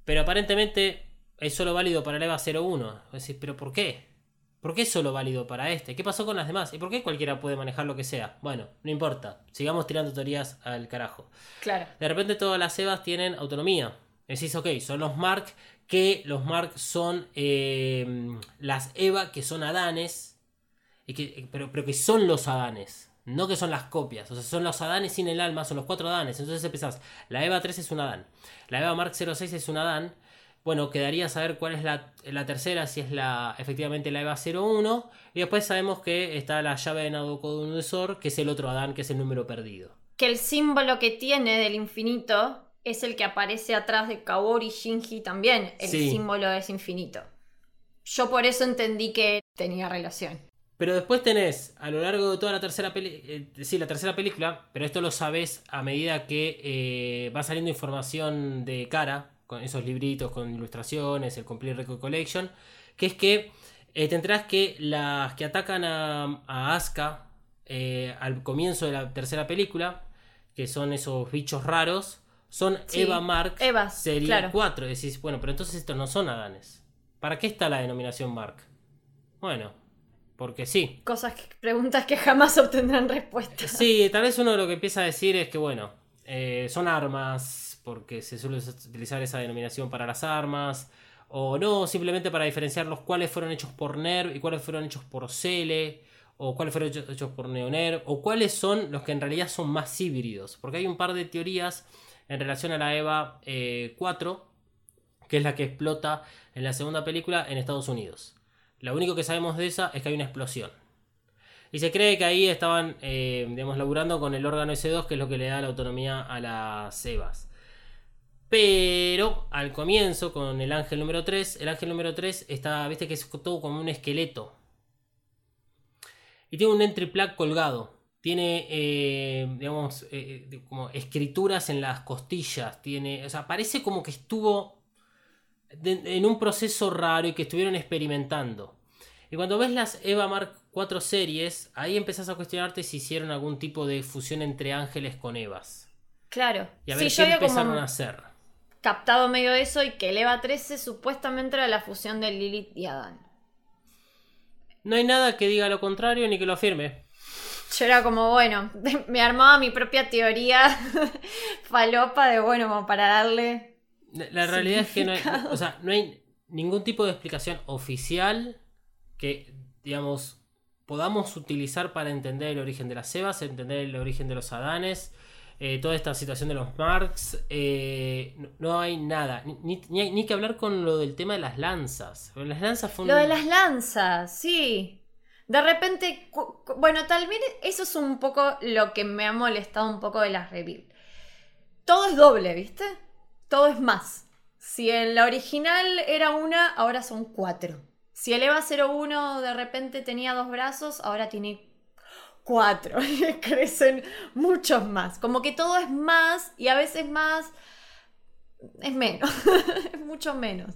Speaker 3: Pero aparentemente es solo válido para el EVA 01. Decís, ¿pero por qué? ¿Por qué es solo válido para este? ¿Qué pasó con las demás? ¿Y por qué cualquiera puede manejar lo que sea? Bueno, no importa. Sigamos tirando teorías al carajo.
Speaker 2: Claro.
Speaker 3: De repente todas las EVAs tienen autonomía. Decís, ok, son los Mark, que los Mark son eh, las EVA que son Adanes, y que, pero, pero que son los Adanes. No que son las copias, o sea, son los Adanes sin el alma, son los cuatro Adanes. Entonces empezás, la EVA 3 es un Adán, la EVA Mark 06 es un Adán. Bueno, quedaría saber cuál es la, la tercera, si es la efectivamente la EVA 01. Y después sabemos que está la llave de Nabucodonosor, que es el otro Adán, que es el número perdido.
Speaker 2: Que el símbolo que tiene del infinito es el que aparece atrás de Kaori Shinji también. El
Speaker 3: Sí.
Speaker 2: símbolo es infinito. Yo por eso entendí que tenía relación.
Speaker 3: Pero después tenés, a lo largo de toda la tercera película, sí, la tercera película, pero esto lo sabes a medida que eh, va saliendo información de cara, con esos libritos, con ilustraciones, el Complete Record Collection, que es que eh, te enterás que las que atacan a, a Asuka eh, al comienzo de la tercera película, que son esos bichos raros, son
Speaker 2: Sí,
Speaker 3: Eva Mark
Speaker 2: Evas,
Speaker 3: serie
Speaker 2: claro.
Speaker 3: 4. Decís, bueno, pero entonces estos no son Adanes. ¿Para qué está la denominación Mark? Bueno, porque sí.
Speaker 2: Cosas que, preguntas que jamás obtendrán respuesta.
Speaker 3: Sí, tal vez uno lo que empieza a decir es que, bueno, eh, son armas, porque se suele utilizar esa denominación para las armas, o no, simplemente para diferenciar los cuales fueron hechos por NERV y cuáles fueron hechos por Cele, o cuáles fueron hechos, por NeoNERV, o cuáles son los que en realidad son más híbridos, porque hay un par de teorías en relación a la EVA eh, 4, que es la que explota en la segunda película en Estados Unidos. Lo único que sabemos de esa es que hay una explosión. Y se cree que ahí estaban, eh, digamos, laburando con el órgano S2, que es lo que le da la autonomía a las EVAs. Pero al comienzo, con el ángel número 3, el ángel número 3 está, viste que es todo como un esqueleto. Y tiene un entry plug colgado. Tiene, eh, digamos, eh, como escrituras en las costillas. Tiene, o sea, parece como que estuvo de- en un proceso raro y que estuvieron experimentando. Y cuando ves las Eva Mark 4 series, ahí empezás a cuestionarte si hicieron algún tipo de fusión entre ángeles con Evas.
Speaker 2: Claro.
Speaker 3: Y a ver
Speaker 2: sí,
Speaker 3: qué empezaron
Speaker 2: como
Speaker 3: a hacer.
Speaker 2: Captado medio eso y que el EVA 13 supuestamente era la fusión de Lilith y Adán.
Speaker 3: No hay nada que diga lo contrario ni que lo afirme.
Speaker 2: Yo era como, bueno, me armaba mi propia teoría falopa de, bueno, como para darle...
Speaker 3: La, la realidad es que no hay, o sea, no hay ningún tipo de explicación oficial que, digamos, podamos utilizar para entender el origen de las Evas, entender el origen de los Adanes, eh, toda esta situación de los Marks. eh, no, no hay nada. Ni, ni- ni hay- ni que hablar con lo del tema de las lanzas. Las lanzas fue un-
Speaker 2: Lo de las lanzas, sí. De repente, bueno, tal vez eso es un poco lo que me ha molestado un poco de las reveal. Todo es doble, ¿viste? Todo es más. Si en la original era una, ahora son cuatro. Si el EVA 01 de repente tenía dos brazos, ahora tiene cuatro. Y crecen muchos más. Como que todo es más y a veces más es menos. es mucho menos.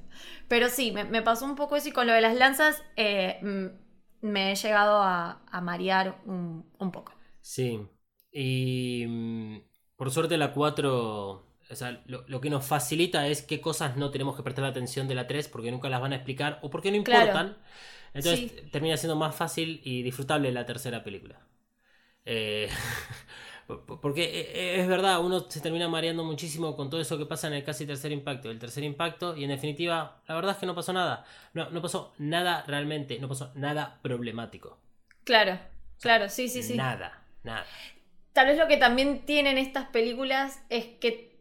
Speaker 2: Pero sí, me, me pasó un poco eso y con lo de las lanzas eh, mm, me he llegado a, a marear un, un poco.
Speaker 3: Sí. Y mm, por suerte la 4, o sea, lo, lo que nos facilita es qué cosas no tenemos que prestar atención de la 3 porque nunca las van a explicar o porque no
Speaker 2: Claro.
Speaker 3: importan. Entonces
Speaker 2: Sí.
Speaker 3: termina siendo más fácil y disfrutable la tercera película. Eh, porque eh, es verdad, uno se termina mareando muchísimo con todo eso que pasa en el casi tercer impacto. El tercer impacto, y en definitiva, la verdad es que no pasó nada. No, no pasó nada realmente, no pasó nada problemático.
Speaker 2: Claro, claro, sí, sí, sí.
Speaker 3: Nada, nada.
Speaker 2: Tal vez lo que también tienen estas películas es que,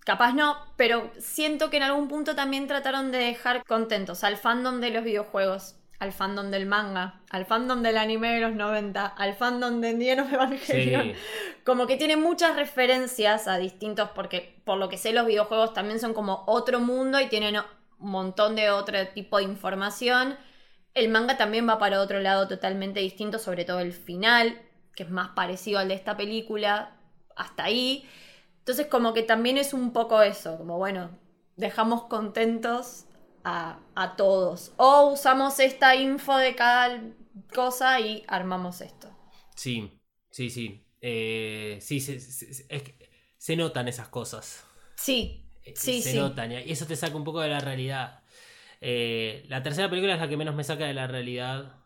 Speaker 2: capaz no, pero siento que en algún punto también trataron de dejar contentos al fandom de los videojuegos, al fandom del manga, al fandom del anime de los 90, al fandom de Neon of Evangelion.
Speaker 3: Sí.
Speaker 2: Como que tiene muchas referencias a distintos, porque por lo que sé los videojuegos también son como otro mundo y tienen un montón de otro tipo de información. El manga también va para otro lado totalmente distinto, sobre todo el final, que es más parecido al de esta película, hasta ahí. Entonces como que también es un poco eso, como bueno, dejamos contentos a, a todos. O usamos esta info de cada cosa y armamos esto.
Speaker 3: Sí, sí, sí. Eh, sí, se, se- se- es que se notan esas cosas.
Speaker 2: Sí,
Speaker 3: eh,
Speaker 2: Sí,
Speaker 3: se
Speaker 2: sí.
Speaker 3: notan. Y eso te saca un poco de la realidad. Eh, la tercera película es la que menos me saca de la realidad.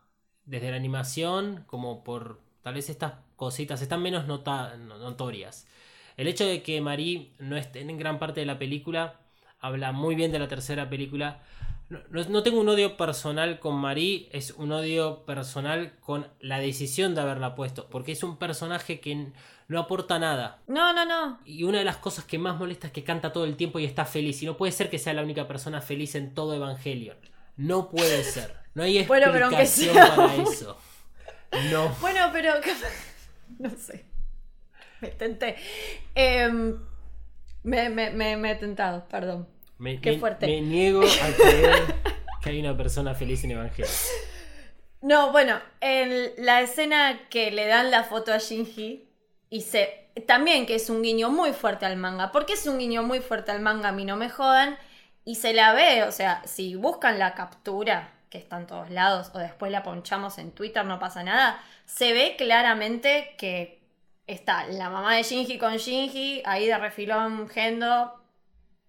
Speaker 3: Desde la animación, como por tal vez estas cositas están menos nota- notorias. El hecho de que Marie no esté en gran parte de la película habla muy bien de la tercera película. No, no- tengo un odio personal con Marie, es un odio personal con la decisión de haberla puesto, porque es un personaje que no aporta nada.
Speaker 2: No, no, no.
Speaker 3: Y una de las cosas que más molesta es que canta todo el tiempo y está feliz. Y no puede ser que sea la única persona feliz en todo Evangelion. No puede ser. No hay
Speaker 2: Bueno, pero aunque
Speaker 3: explicación
Speaker 2: sea-
Speaker 3: para eso. No.
Speaker 2: Bueno, pero. No sé. Me tenté. Em, me, me, me, me he tentado, perdón.
Speaker 3: Me,
Speaker 2: Qué fuerte.
Speaker 3: me niego a creer que hay una persona feliz en Evangelion.
Speaker 2: No, bueno, en la escena que le dan la foto a Shinji y se. También que es un guiño muy fuerte al manga. porque es un guiño muy fuerte al manga? A mí no me jodan. Y se la ve, o sea, si buscan la captura, que está en todos lados, o después la ponchamos en Twitter, no pasa nada. Se ve claramente que está la mamá de Shinji con Shinji, ahí de refilón Gendo.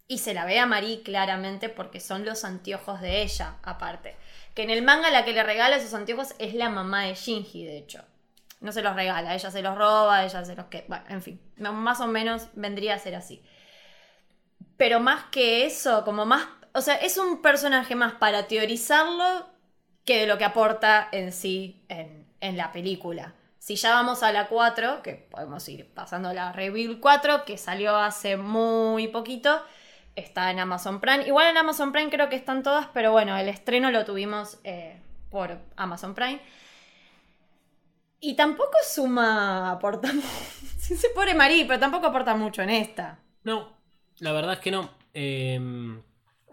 Speaker 2: Y se la ve a Marie claramente porque son los anteojos de ella, aparte. Que en el manga la que le regala esos anteojos es la mamá de Shinji, de hecho. No se los regala, ella se los roba, ella se los que. Bueno, en fin, más o menos vendría a ser así. Pero más que eso, como más. O sea, es un personaje más para teorizarlo que de lo que aporta en sí en, en la película. Si ya vamos a la 4, que podemos ir pasando la Reveal 4, que salió hace muy poquito, está en Amazon Prime. Igual en Amazon Prime creo que están todas, pero bueno, el estreno lo tuvimos eh, por Amazon Prime. Y tampoco suma, aporta. Sí se pone Marí, pero tampoco aporta mucho en esta.
Speaker 3: No, la verdad es que no. Eh,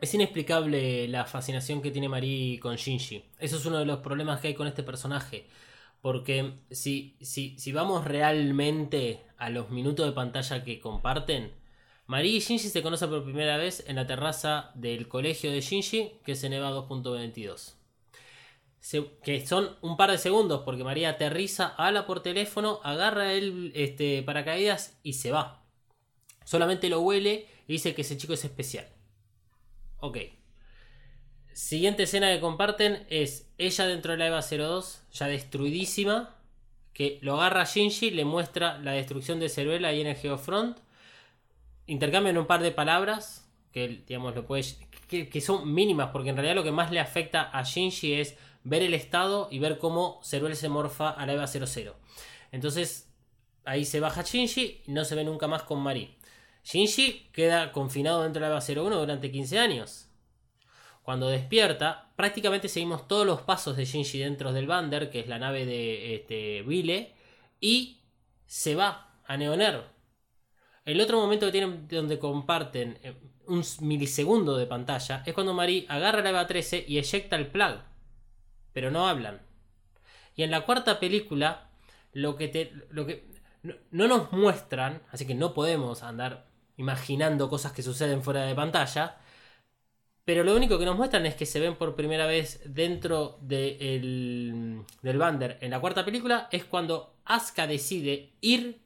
Speaker 3: es inexplicable la fascinación que tiene Marie con Shinji. Eso es uno de los problemas que hay con este personaje. Porque si, si, si vamos realmente a los minutos de pantalla que comparten, Marie y Shinji se conocen por primera vez en la terraza del colegio de Shinji, que es en EVA 2.22. Se- que son un par de segundos, porque María aterriza, habla por teléfono, agarra el este, paracaídas y se va. Solamente lo huele y dice que ese chico es especial. Ok. Siguiente escena que comparten es ella dentro de la EVA 02, ya destruidísima, que lo agarra a Shinji, le muestra la destrucción de Ceruela ahí en el Geofront. Intercambian un par de palabras, que digamos lo que, que son mínimas, porque en realidad lo que más le afecta a Shinji es ver el estado y ver cómo Ceruel se morfa a la EVA 00. Entonces, ahí se baja Shinji y no se ve nunca más con Mari. Shinji queda confinado dentro de la EVA 01 durante 15 años. Cuando despierta, prácticamente seguimos todos los pasos de Shinji dentro del Bander, que es la nave de este, Vile, y se va a Neoner. El otro momento que tienen donde comparten eh, un milisegundo de pantalla es cuando Mari agarra la EVA 13 y eyecta el plug. Pero no hablan. Y en la cuarta película, lo que te. Lo que, no nos muestran, así que no podemos andar imaginando cosas que suceden fuera de pantalla. Pero lo único que nos muestran es que se ven por primera vez dentro de el- del Bander. En la cuarta película es cuando Asuka decide ir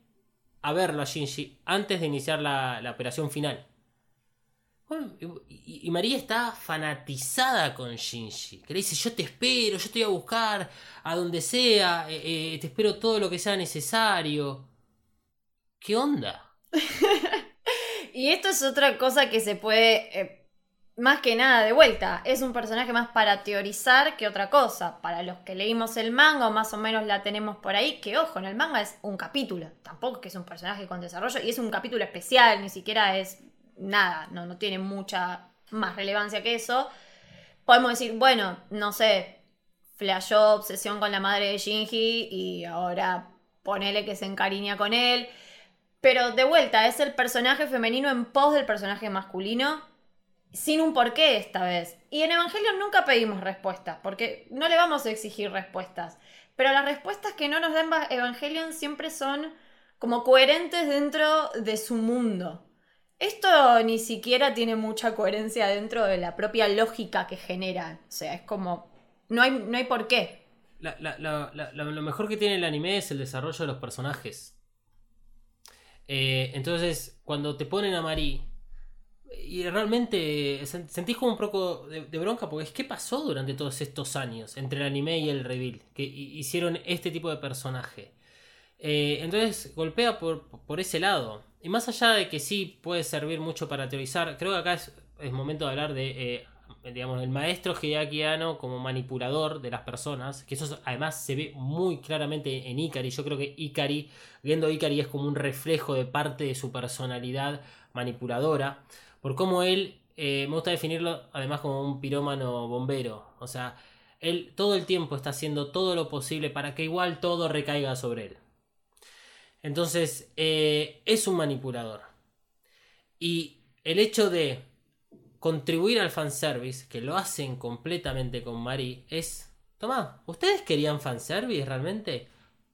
Speaker 3: a verlo a Shinji antes de iniciar la, la operación final. Y María está fanatizada con Shinji. Que le dice, yo te espero, yo te voy a buscar a donde sea, eh, eh, te espero todo lo que sea necesario. ¿Qué onda?
Speaker 2: Y esto es otra cosa que se puede, eh, más que nada, de vuelta, es un personaje más para teorizar que otra cosa. Para los que leímos el manga más o menos la tenemos por ahí, que ojo, en el manga es un capítulo, tampoco es que es un personaje con desarrollo y es un capítulo especial, ni siquiera es nada, no, no tiene mucha más relevancia que eso. Podemos decir, bueno, no sé, flashó obsesión con la madre de Shinji y ahora ponele que se encariña con él. Pero de vuelta, es el personaje femenino en pos del personaje masculino, sin un porqué esta vez. Y en Evangelion nunca pedimos respuestas, porque no le vamos a exigir respuestas. Pero las respuestas que no nos dan Eva- Evangelion siempre son como coherentes dentro de su mundo. Esto ni siquiera tiene mucha coherencia dentro de la propia lógica que genera. O sea, es como. No hay, no hay por qué.
Speaker 3: Lo mejor que tiene el anime es el desarrollo de los personajes. Eh, entonces, cuando te ponen a Marie, y realmente sentís como un poco de, bronca porque es qué pasó durante todos estos años entre el anime y el reveal, que hicieron este tipo de personaje. Eh, entonces golpea por, por, ese lado. Y más allá de que sí puede servir mucho para teorizar, creo que acá es, momento de hablar de, eh, digamos, el maestro Hideaki como manipulador de las personas, que eso además se ve muy claramente en Ikari. Yo creo que Ikari, viendo Ikari es como un reflejo de parte de su personalidad manipuladora, por cómo él, eh, me gusta definirlo además como un pirómano bombero, o sea, él todo el tiempo está haciendo todo lo posible para que igual todo recaiga sobre él. Entonces, eh, es un manipulador. Y el hecho de contribuir al fanservice, que lo hacen completamente con Marie, es, toma, ¿ustedes querían fanservice realmente?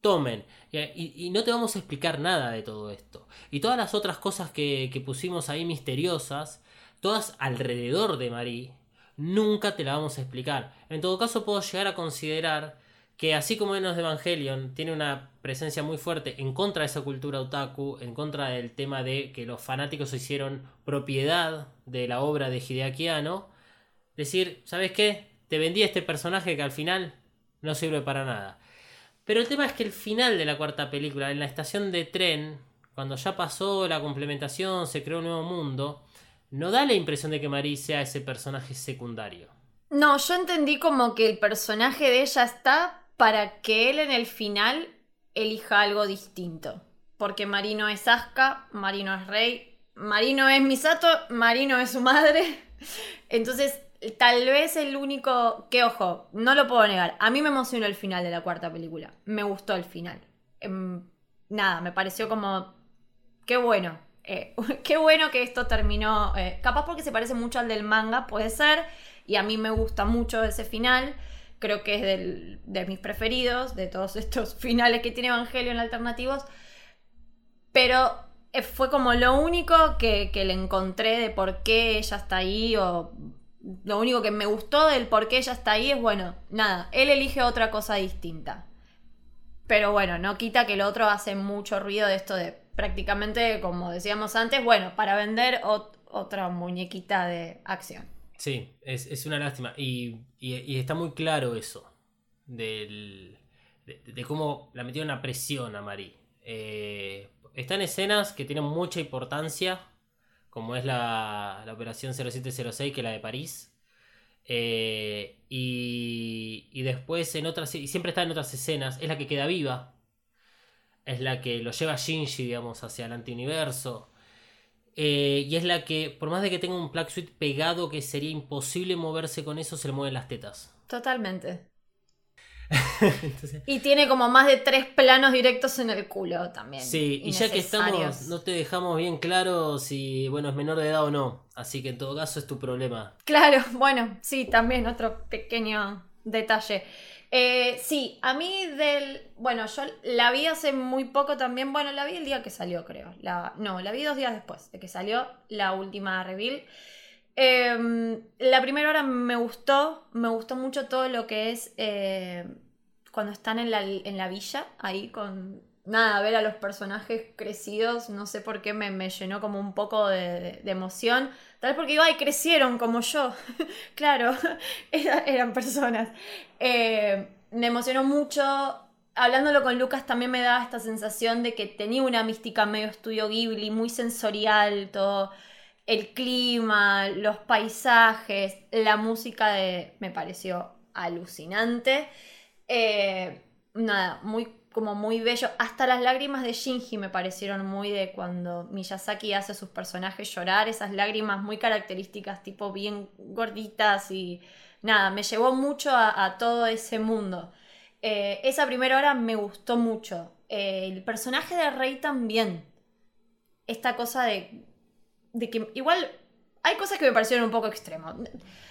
Speaker 3: Tomen. Y, no te vamos a explicar nada de todo esto. Y todas las otras cosas que, pusimos ahí misteriosas, todas alrededor de Marie, nunca te la vamos a explicar. En todo caso, puedo llegar a considerar que así como Enos de Evangelion tiene una presencia muy fuerte en contra de esa cultura otaku, en contra del tema de que los fanáticos se hicieron propiedad de la obra de Hideaki Anno, decir, ¿sabes qué? Te vendí este personaje que al final no sirve para nada. Pero el tema es que el final de la cuarta película, en la estación de tren, cuando ya pasó la complementación, se creó un nuevo mundo, no da la impresión de que Marie sea ese personaje secundario.
Speaker 2: No, yo entendí como que el personaje de ella está para que él en el final elija algo distinto. Porque Marino es Asuka, Marino es Rey, Marino es Misato, Marino es su madre. Entonces, tal vez el único que, ojo, no lo puedo negar. A mí me emocionó el final de la cuarta película. Me gustó el final. Em, nada, me pareció como. Qué bueno. Eh, qué bueno que esto terminó. Eh, capaz porque se parece mucho al del manga, puede ser. Y a mí me gusta mucho ese final creo que es de mis preferidos, de todos estos finales que tiene Evangelion alternativos. Pero eh, fue como lo único que, le encontré de por qué ella está ahí, o lo único que me gustó del por qué ella está ahí es, bueno, nada, él elige otra cosa distinta. Pero bueno, no quita que el otro hace mucho ruido de esto de prácticamente, como decíamos antes, bueno, para vender otra muñequita de acción.
Speaker 3: Sí, es, una lástima. Y, está muy claro eso. Del, de, cómo la metieron a presión a Marie. Eh, están escenas que tienen mucha importancia. Como es la, la operación 0706, que es la de París. Eh, y, y después en otras. Y siempre está en otras escenas. Es la que queda viva. Es la que lo lleva Shinji, digamos, hacia el antiuniverso. Eh, y es la que, por más de que tenga un plug suite pegado que sería imposible moverse con eso, se le mueven las tetas.
Speaker 2: Totalmente. Y tiene como más de tres planos directos en el culo también.
Speaker 3: Sí, y ya que estamos, no te dejamos bien claro si, bueno, es menor de edad o no. Así que en todo caso es tu problema.
Speaker 2: Claro, bueno, sí, también otro pequeño detalle. Eh, sí, a mí del. Bueno, yo la vi hace muy poco también. Bueno, la vi el día que salió, creo. La, no, la vi dos días después de que salió la última reveal. Em, la primera hora me gustó. Me gustó mucho todo lo que es. Eh, cuando están en la, en la villa, ahí con. Nada, ver a los personajes crecidos, no sé por qué me, llenó como un poco de, emoción. Tal vez porque iba y crecieron como yo. claro, eran personas. Eh, me emocionó mucho. Hablándolo con Lucas también me daba esta sensación de que tenía una mística medio estudio Ghibli, muy sensorial, todo el clima, los paisajes, la música me pareció alucinante. Eh, nada, muy como muy bello. Hasta las lágrimas de Shinji me parecieron muy de cuando Miyazaki hace a sus personajes llorar, esas lágrimas muy características, tipo bien gorditas y nada, me llevó mucho a, todo ese mundo. Eh, esa primera hora me gustó mucho. Eh, el personaje de Rey también. Esta cosa de, de que igual hay cosas que me parecieron un poco extremos.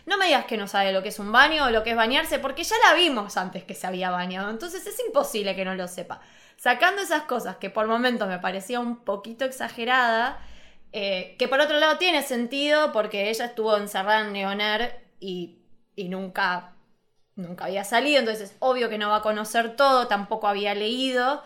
Speaker 2: No me digas que no sabe lo que es un baño o lo que es bañarse, porque ya la vimos antes que se había bañado. Entonces es imposible que no lo sepa. Sacando esas cosas que por momentos me parecía un poquito exagerada, eh, que por otro lado tiene sentido porque ella estuvo encerrada en Neoner y y nunca, nunca había salido, entonces es obvio que no va a conocer todo, tampoco había leído.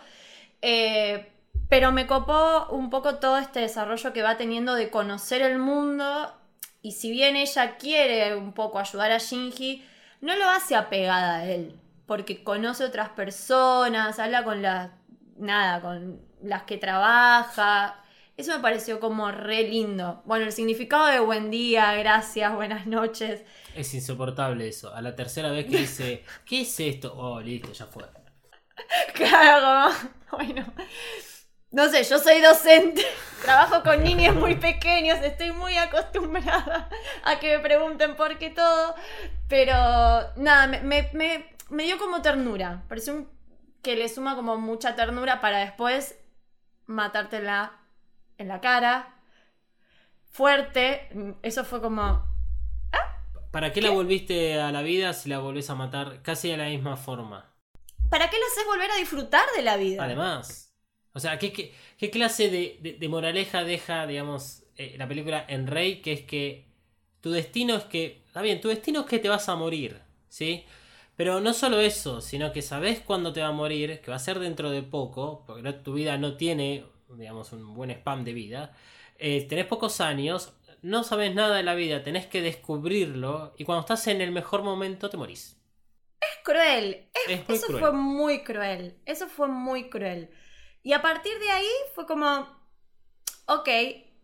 Speaker 2: Eh, pero me copó un poco todo este desarrollo que va teniendo de conocer el mundo Y si bien ella quiere un poco ayudar a Shinji, no lo hace apegada a él. Porque conoce otras personas, habla con las. Nada, con las que trabaja. Eso me pareció como re lindo. Bueno, el significado de buen día, gracias, buenas noches.
Speaker 3: Es insoportable eso. A la tercera vez que dice, ¿qué es esto? Oh, listo, ya fue.
Speaker 2: Claro, bueno. No sé, yo soy docente, trabajo con niños muy pequeños, estoy muy acostumbrada a que me pregunten por qué todo, pero nada, me, me- me- me dio como ternura, pareció un- que le suma como mucha ternura para después matártela en la cara, fuerte, eso fue como,
Speaker 3: ¿Para qué, la volviste a la vida si la volvés a matar casi de la misma forma?
Speaker 2: ¿para qué le haces volver a disfrutar de la vida?
Speaker 3: Además, o sea, ¿qué, qué, qué clase de, de- de moraleja deja, digamos, eh, la película en Rey? Que es que tu destino es que, está bien, tu destino es que te vas a morir, ¿sí? Pero no solo eso, sino que sabes cuándo te va a morir, que va a ser dentro de poco, porque no- tu vida no tiene, digamos, un buen spam de vida. Eh, tenés pocos años, no sabes nada de la vida, tenés que descubrirlo, y cuando estás en el mejor momento te morís.
Speaker 2: Es cruel,
Speaker 3: Es muy
Speaker 2: Eso
Speaker 3: cruel.
Speaker 2: fue muy cruel. Eso fue muy cruel. Y a partir de ahí fue como, ok,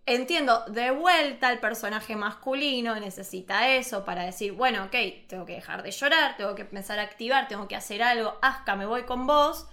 Speaker 2: entiendo, de vuelta el personaje masculino necesita eso para decir, bueno, ok, tengo que dejar de llorar, tengo que empezar a activar, tengo que hacer algo, Aska, me voy con vos.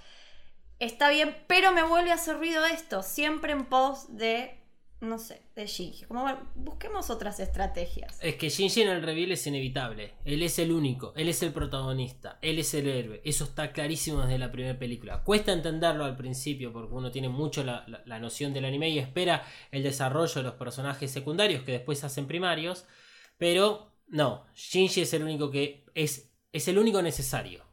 Speaker 2: Está bien, pero me vuelve a hacer ruido esto, siempre en pos de, no sé, de Shinji. Como, busquemos otras estrategias.
Speaker 3: Es que Shinji en el reveal es inevitable. Él es el único, él es el protagonista, él es el héroe. Eso está clarísimo desde la primera película. Cuesta entenderlo al principio porque uno tiene mucho la, la- noción del anime y espera el desarrollo de los personajes secundarios que después hacen primarios. Pero no, Shinji es el único que es, es el único necesario.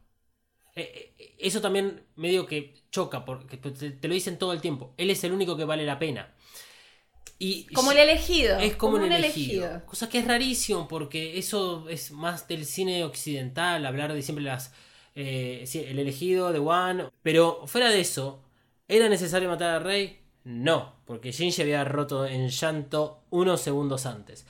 Speaker 3: Eh, eh, Eso también medio que choca porque te lo dicen todo el tiempo. Él es el único que vale la pena. Y
Speaker 2: Como el elegido.
Speaker 3: es como,
Speaker 2: un
Speaker 3: elegido. Cosa que es rarísimo porque eso es más del cine occidental, hablar de siempre las... eh, el elegido de One. Pero fuera de eso, ¿era necesario matar al rey? No, porque Shinji había roto en llanto unos segundos antes.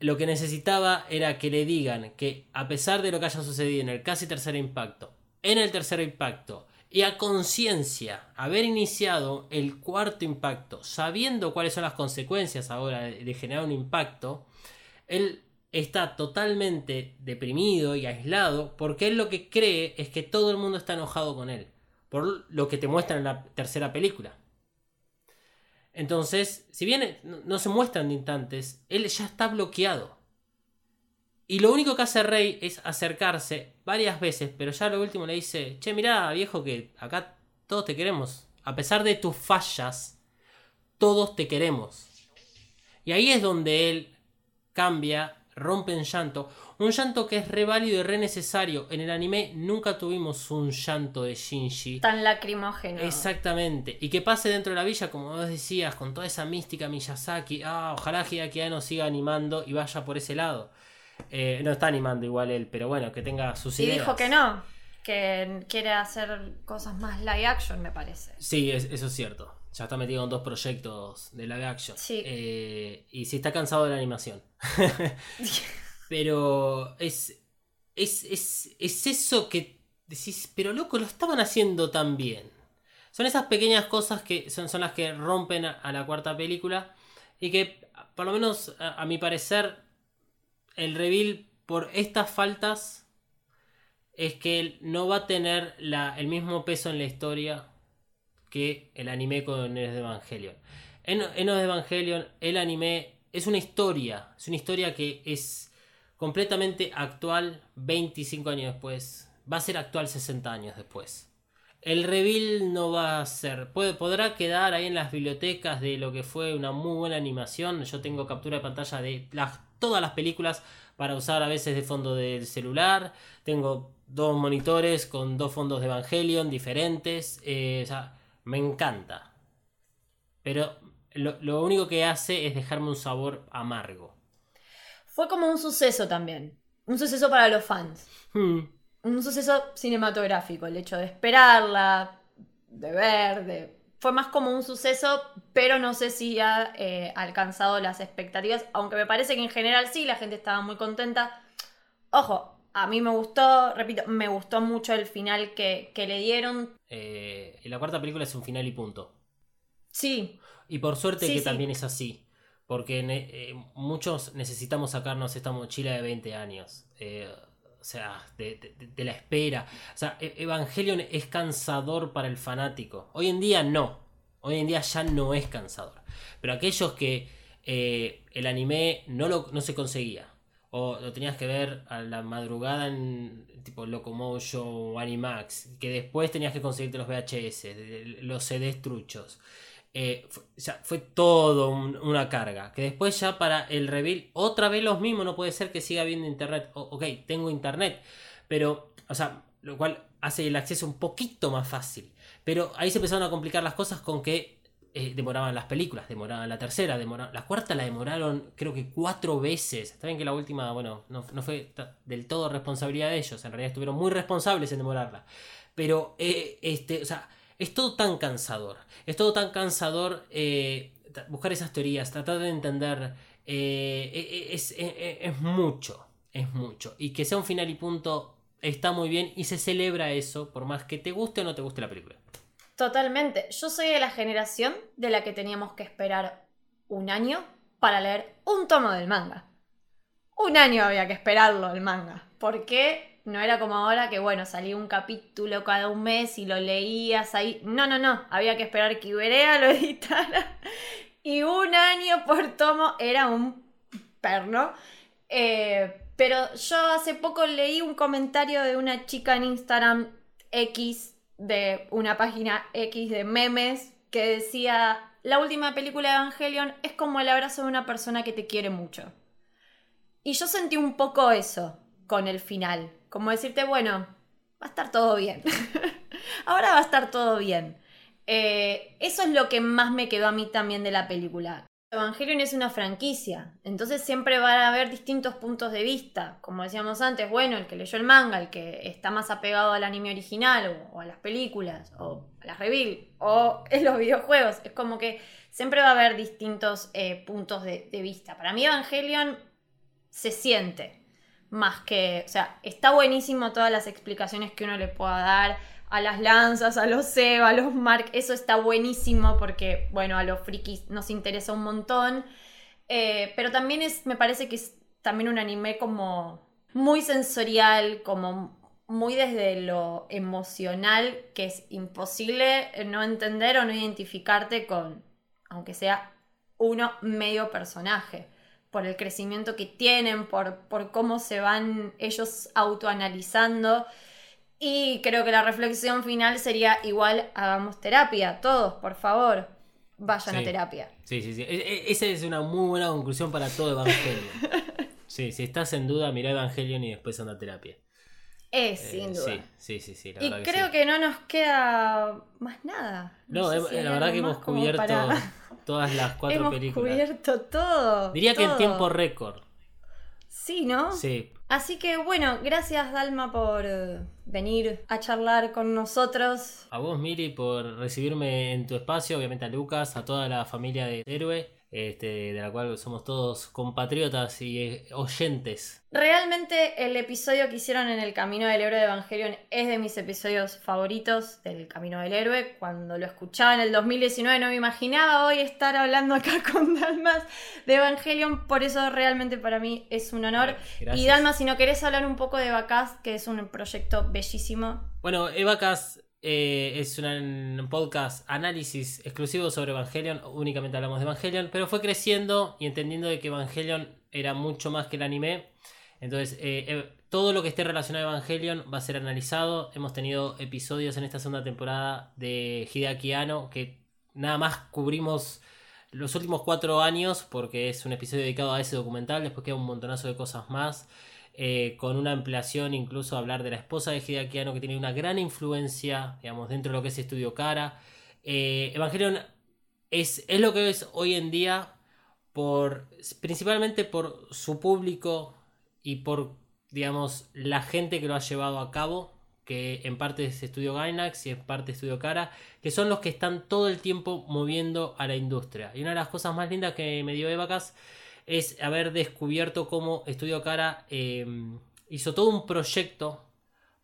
Speaker 3: Lo que necesitaba era que le digan que a pesar de lo que haya sucedido en el casi tercer impacto, en el tercer impacto, y a conciencia haber iniciado el cuarto impacto, sabiendo cuáles son las consecuencias ahora de, generar un impacto, él está totalmente deprimido y aislado porque él lo que cree es que todo el mundo está enojado con él, por lo que te muestran en la tercera película. Entonces, si bien no se muestran de instantes, él ya está bloqueado. Y lo único que hace Rey es acercarse varias veces, pero ya lo último le dice, che, mirá, viejo, que acá todos te queremos. A pesar de tus fallas, todos te queremos. Y ahí es donde él cambia, rompe en llanto. Un llanto que es re válido y re necesario. En el anime nunca tuvimos un llanto de Shinji.
Speaker 2: Tan lacrimógeno.
Speaker 3: Exactamente. Y que pase dentro de la villa, como vos decías, con toda esa mística Miyazaki. Ah, ojalá Hideaki Anno siga animando y vaya por ese lado. Eh, no está animando igual él, pero bueno, que tenga sus
Speaker 2: Y
Speaker 3: ideas.
Speaker 2: dijo que no, que quiere hacer cosas más live action, me parece.
Speaker 3: Sí, es- eso es cierto. Ya está metido en dos proyectos de live action.
Speaker 2: Sí.
Speaker 3: Eh, y sí está cansado de la animación. pero es, es, es, es eso que decís, pero loco, lo estaban haciendo tan bien. Son esas pequeñas cosas que son, son las que rompen a, a la cuarta película y que, por lo menos a, a mi parecer, el reveal por estas faltas es que él no va a tener la- el mismo peso en la historia que el anime con Enos de Evangelion. En Enos de Evangelion, el anime es una historia, es una historia que es completamente actual 25 años después, va a ser actual 60 años después. El reveal no va a ser, puede, podrá quedar ahí en las bibliotecas de lo que fue una muy buena animación. Yo tengo captura de pantalla de las, todas las películas para usar a veces de fondo del celular. Tengo dos monitores con dos fondos de Evangelion diferentes. eh, o sea, me encanta. Pero lo, lo único que hace es dejarme un sabor amargo.
Speaker 2: Fue como un suceso también. Un suceso para los fans.
Speaker 3: Hmm.
Speaker 2: Un suceso cinematográfico. El hecho de esperarla, de ver, de fue más como un suceso, pero no sé si ha eh, alcanzado las expectativas, aunque me parece que en general sí, la gente estaba muy contenta. Ojo, a mí me gustó, repito, me gustó mucho el final que, que le dieron.
Speaker 3: Eh, la cuarta película es un final y punto.
Speaker 2: Sí,
Speaker 3: Y por suerte
Speaker 2: Sí,
Speaker 3: que
Speaker 2: sí.
Speaker 3: también es así. Porque ne- eh, muchos necesitamos sacarnos esta mochila de 20 años. O sea, de, la espera. O sea, E- Evangelion es cansador para el fanático. Hoy en día no. Hoy en día ya no es cansador. Pero aquellos que eh, el anime no, lo, no se conseguía. O lo tenías que ver a la madrugada en tipo Locomotion o Animax. Que después tenías que conseguirte los VHS, los CDs truchos. Eh, fue, o sea, fue todo un- una carga. Que después ya para el reveal, otra vez los mismos, no puede ser que siga habiendo internet. O- ok, tengo internet, pero, o sea, lo cual hace el acceso un poquito más fácil. Pero ahí se empezaron a complicar las cosas con que eh, demoraban las películas, demoraban la tercera, demoraban, la cuarta la demoraron creo que cuatro veces. Está bien que la última, bueno, no, no fue del todo responsabilidad de ellos, en realidad estuvieron muy responsables en demorarla. Pero, eh, este, o sea, es todo tan cansador. Es todo tan cansador eh, buscar esas teorías, tratar de entender. eh, eh, es, eh, eh, es mucho, es mucho. Y que sea un final y punto está muy bien y se celebra eso, por más que te guste o no te guste la película.
Speaker 2: totalmente. Yo soy de la generación de la que teníamos que esperar un año para leer un tomo del manga. Un año había que esperarlo el manga. Porque no era como ahora que, bueno, salía un capítulo cada un mes y lo leías ahí. No, no, no. Había que esperar que Iberea lo editara. Y un año por tomo era un perno. Eh, pero yo hace poco leí un comentario de una chica en Instagram X, de una página X de memes, que decía, la última película de Evangelion es como el abrazo de una persona que te quiere mucho. Y yo sentí un poco eso con el final, como decirte, bueno, va a estar todo bien. Ahora va a estar todo bien. Eh, eso es lo que más me quedó a mí también de la película. Evangelion es una franquicia, entonces siempre van a haber distintos puntos de vista. Como decíamos antes, bueno, el que leyó el manga, el que está más apegado al anime original o, a las películas o a las reveal o en los videojuegos. Es como que siempre va a haber distintos eh, puntos de vista. Para mí Evangelion se siente más que, o sea, está buenísimo todas las explicaciones que uno le pueda dar a las lanzas, a los Seba, a los Mark, eso está buenísimo porque, bueno, a los frikis nos interesa un montón, Eh, pero también es, me parece que es también un anime como muy sensorial, como muy desde lo emocional, que es imposible no entender o no identificarte con, aunque sea uno medio personaje por el crecimiento que tienen, por, por cómo se van ellos autoanalizando. Y creo que la reflexión final sería igual, hagamos terapia, todos, por favor, vayan a terapia.
Speaker 3: Sí, sí, sí. E- e- esa es una muy buena conclusión para todo Evangelion. Sí, si estás en duda, mira Evangelion y después anda a terapia.
Speaker 2: Es,
Speaker 3: Eh,
Speaker 2: sin duda.
Speaker 3: Sí, sí, sí, sí, la
Speaker 2: y
Speaker 3: verdad que
Speaker 2: creo
Speaker 3: sí.
Speaker 2: que no nos queda más nada.
Speaker 3: No,
Speaker 2: sé
Speaker 3: hem-
Speaker 2: si hay
Speaker 3: la verdad que hemos cubierto
Speaker 2: para-
Speaker 3: todas las cuatro
Speaker 2: hemos
Speaker 3: películas.
Speaker 2: cubierto todo.
Speaker 3: Diría que en tiempo récord.
Speaker 2: Sí, ¿no?
Speaker 3: Sí.
Speaker 2: Así que bueno, gracias Dalma por eh, venir a charlar con nosotros.
Speaker 3: A vos, Miri, por recibirme en tu espacio, obviamente a Lucas, a toda la familia de Héroe, este, de la cual somos todos compatriotas y eh, oyentes.
Speaker 2: Realmente el episodio que hicieron en el Camino del Héroe de Evangelion es de mis episodios favoritos del Camino del Héroe. Cuando lo escuchaba en el 2019 no me imaginaba hoy estar hablando acá con Dalmas de Evangelion, por eso realmente para mí es un honor.
Speaker 3: Gracias.
Speaker 2: Y Dalmas, si no querés hablar un poco de Bacast, que es un proyecto bellísimo.
Speaker 3: Bueno, Evacas eh, es un podcast análisis exclusivo sobre Evangelion, únicamente hablamos de Evangelion, pero fue creciendo y entendiendo de que Evangelion era mucho más que el anime. Entonces, eh, eh, todo lo que esté relacionado a Evangelion va a ser analizado. Hemos tenido episodios en esta segunda temporada de Hideaki Anno que nada más cubrimos los últimos cuatro años porque es un episodio dedicado a ese documental. Después queda un montonazo de cosas más. Eh, con una ampliación incluso hablar de la esposa de Hideaki que tiene una gran influencia, digamos, dentro de lo que es Estudio Cara. Eh, Evangelion es, es lo que es hoy en día por principalmente por su público y por digamos la gente que lo ha llevado a cabo que en parte es Estudio Gainax y en parte Estudio Cara, que son los que están todo el tiempo moviendo a la industria. Y una de las cosas más lindas que me dio Evacas es haber descubierto cómo Estudio Cara eh, hizo todo un proyecto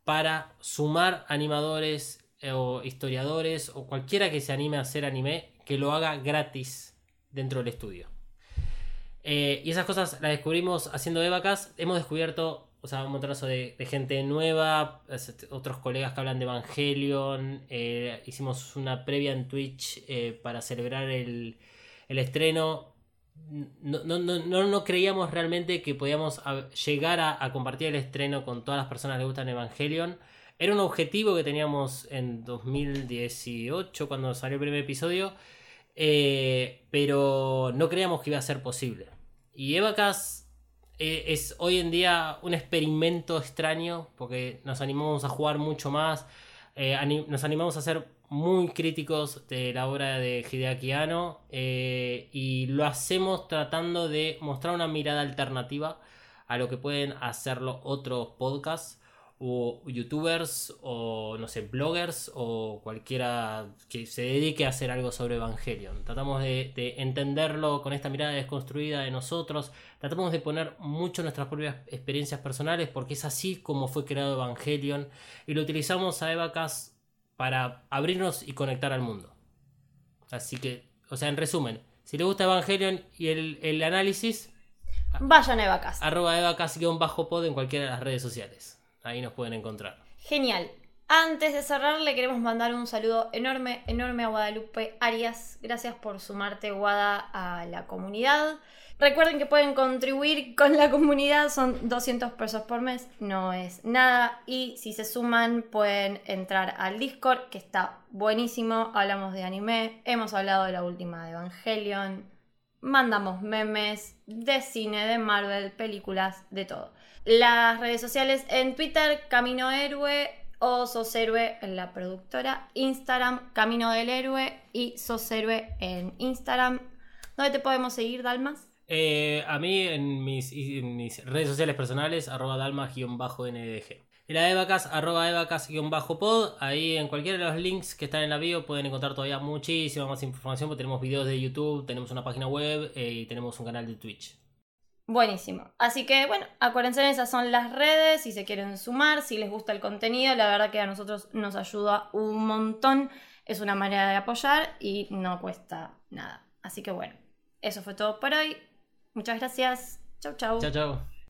Speaker 3: para sumar animadores eh, o historiadores o cualquiera que se anime a hacer anime que lo haga gratis dentro del estudio. Eh, y esas cosas las descubrimos haciendo Evacas. Hemos descubierto o sea, un montonazo de, gente nueva, otros colegas que hablan de Evangelion. Hicimos una previa en Twitch para celebrar el, estreno. No, no, no, no, creíamos realmente que podíamos llegar a, compartir el estreno con todas las personas que gustan Evangelion. Era un objetivo que teníamos en 2018 cuando salió el primer episodio, eh, pero no creíamos que iba a ser posible. Y Evacas eh, es hoy en día un experimento extraño porque nos animamos a jugar mucho más, eh, nos animamos a ser muy críticos de la obra de Hideaki Anno y lo hacemos tratando de mostrar una mirada alternativa a lo que pueden hacerlo otros podcasts o youtubers o no sé, bloggers o cualquiera que se dedique a hacer algo sobre Evangelion. Tratamos de, entenderlo con esta mirada desconstruida de nosotros. Tratamos de poner mucho nuestras propias experiencias personales porque es así como fue creado Evangelion y lo utilizamos a Evacas para abrirnos y conectar al mundo. Así que, o sea, en resumen, si le gusta Evangelion y el, análisis,
Speaker 2: vayan a Evacas.
Speaker 3: Arroba Evacas-pod en cualquiera de las redes sociales. Ahí nos pueden encontrar.
Speaker 2: Genial. Antes de cerrar, le queremos mandar un saludo enorme, enorme a Guadalupe Arias. Gracias por sumarte, Guada, a la comunidad. Recuerden que pueden contribuir con la comunidad, son 200 pesos por mes, no es nada. Y si se suman, pueden entrar al Discord, que está buenísimo. Hablamos de anime, hemos hablado de la última de Evangelion, mandamos memes de cine, de Marvel, películas, de todo. Las redes sociales en Twitter, Camino Héroe o Sos Héroe en la productora. Instagram, Camino del Héroe y Sos Héroe en Instagram. ¿Dónde te podemos seguir, Dalmas?
Speaker 3: Eh, a mí en mis, redes sociales personales, arroba dalmas-ndg. Y la Evacas, arroba evacas-pod. Ahí en cualquiera de los links que están en la bio pueden encontrar todavía muchísima más información. Porque tenemos videos de YouTube, tenemos una página web eh, y tenemos un canal de Twitch.
Speaker 2: Buenísimo. Así que bueno, acuérdense, esas son las redes, si se quieren sumar, si les gusta el contenido, la verdad que a nosotros nos ayuda un montón, es una manera de apoyar y no cuesta nada. Así que bueno, eso fue todo por hoy. Muchas gracias. Chau, chau.
Speaker 3: Chau, chau.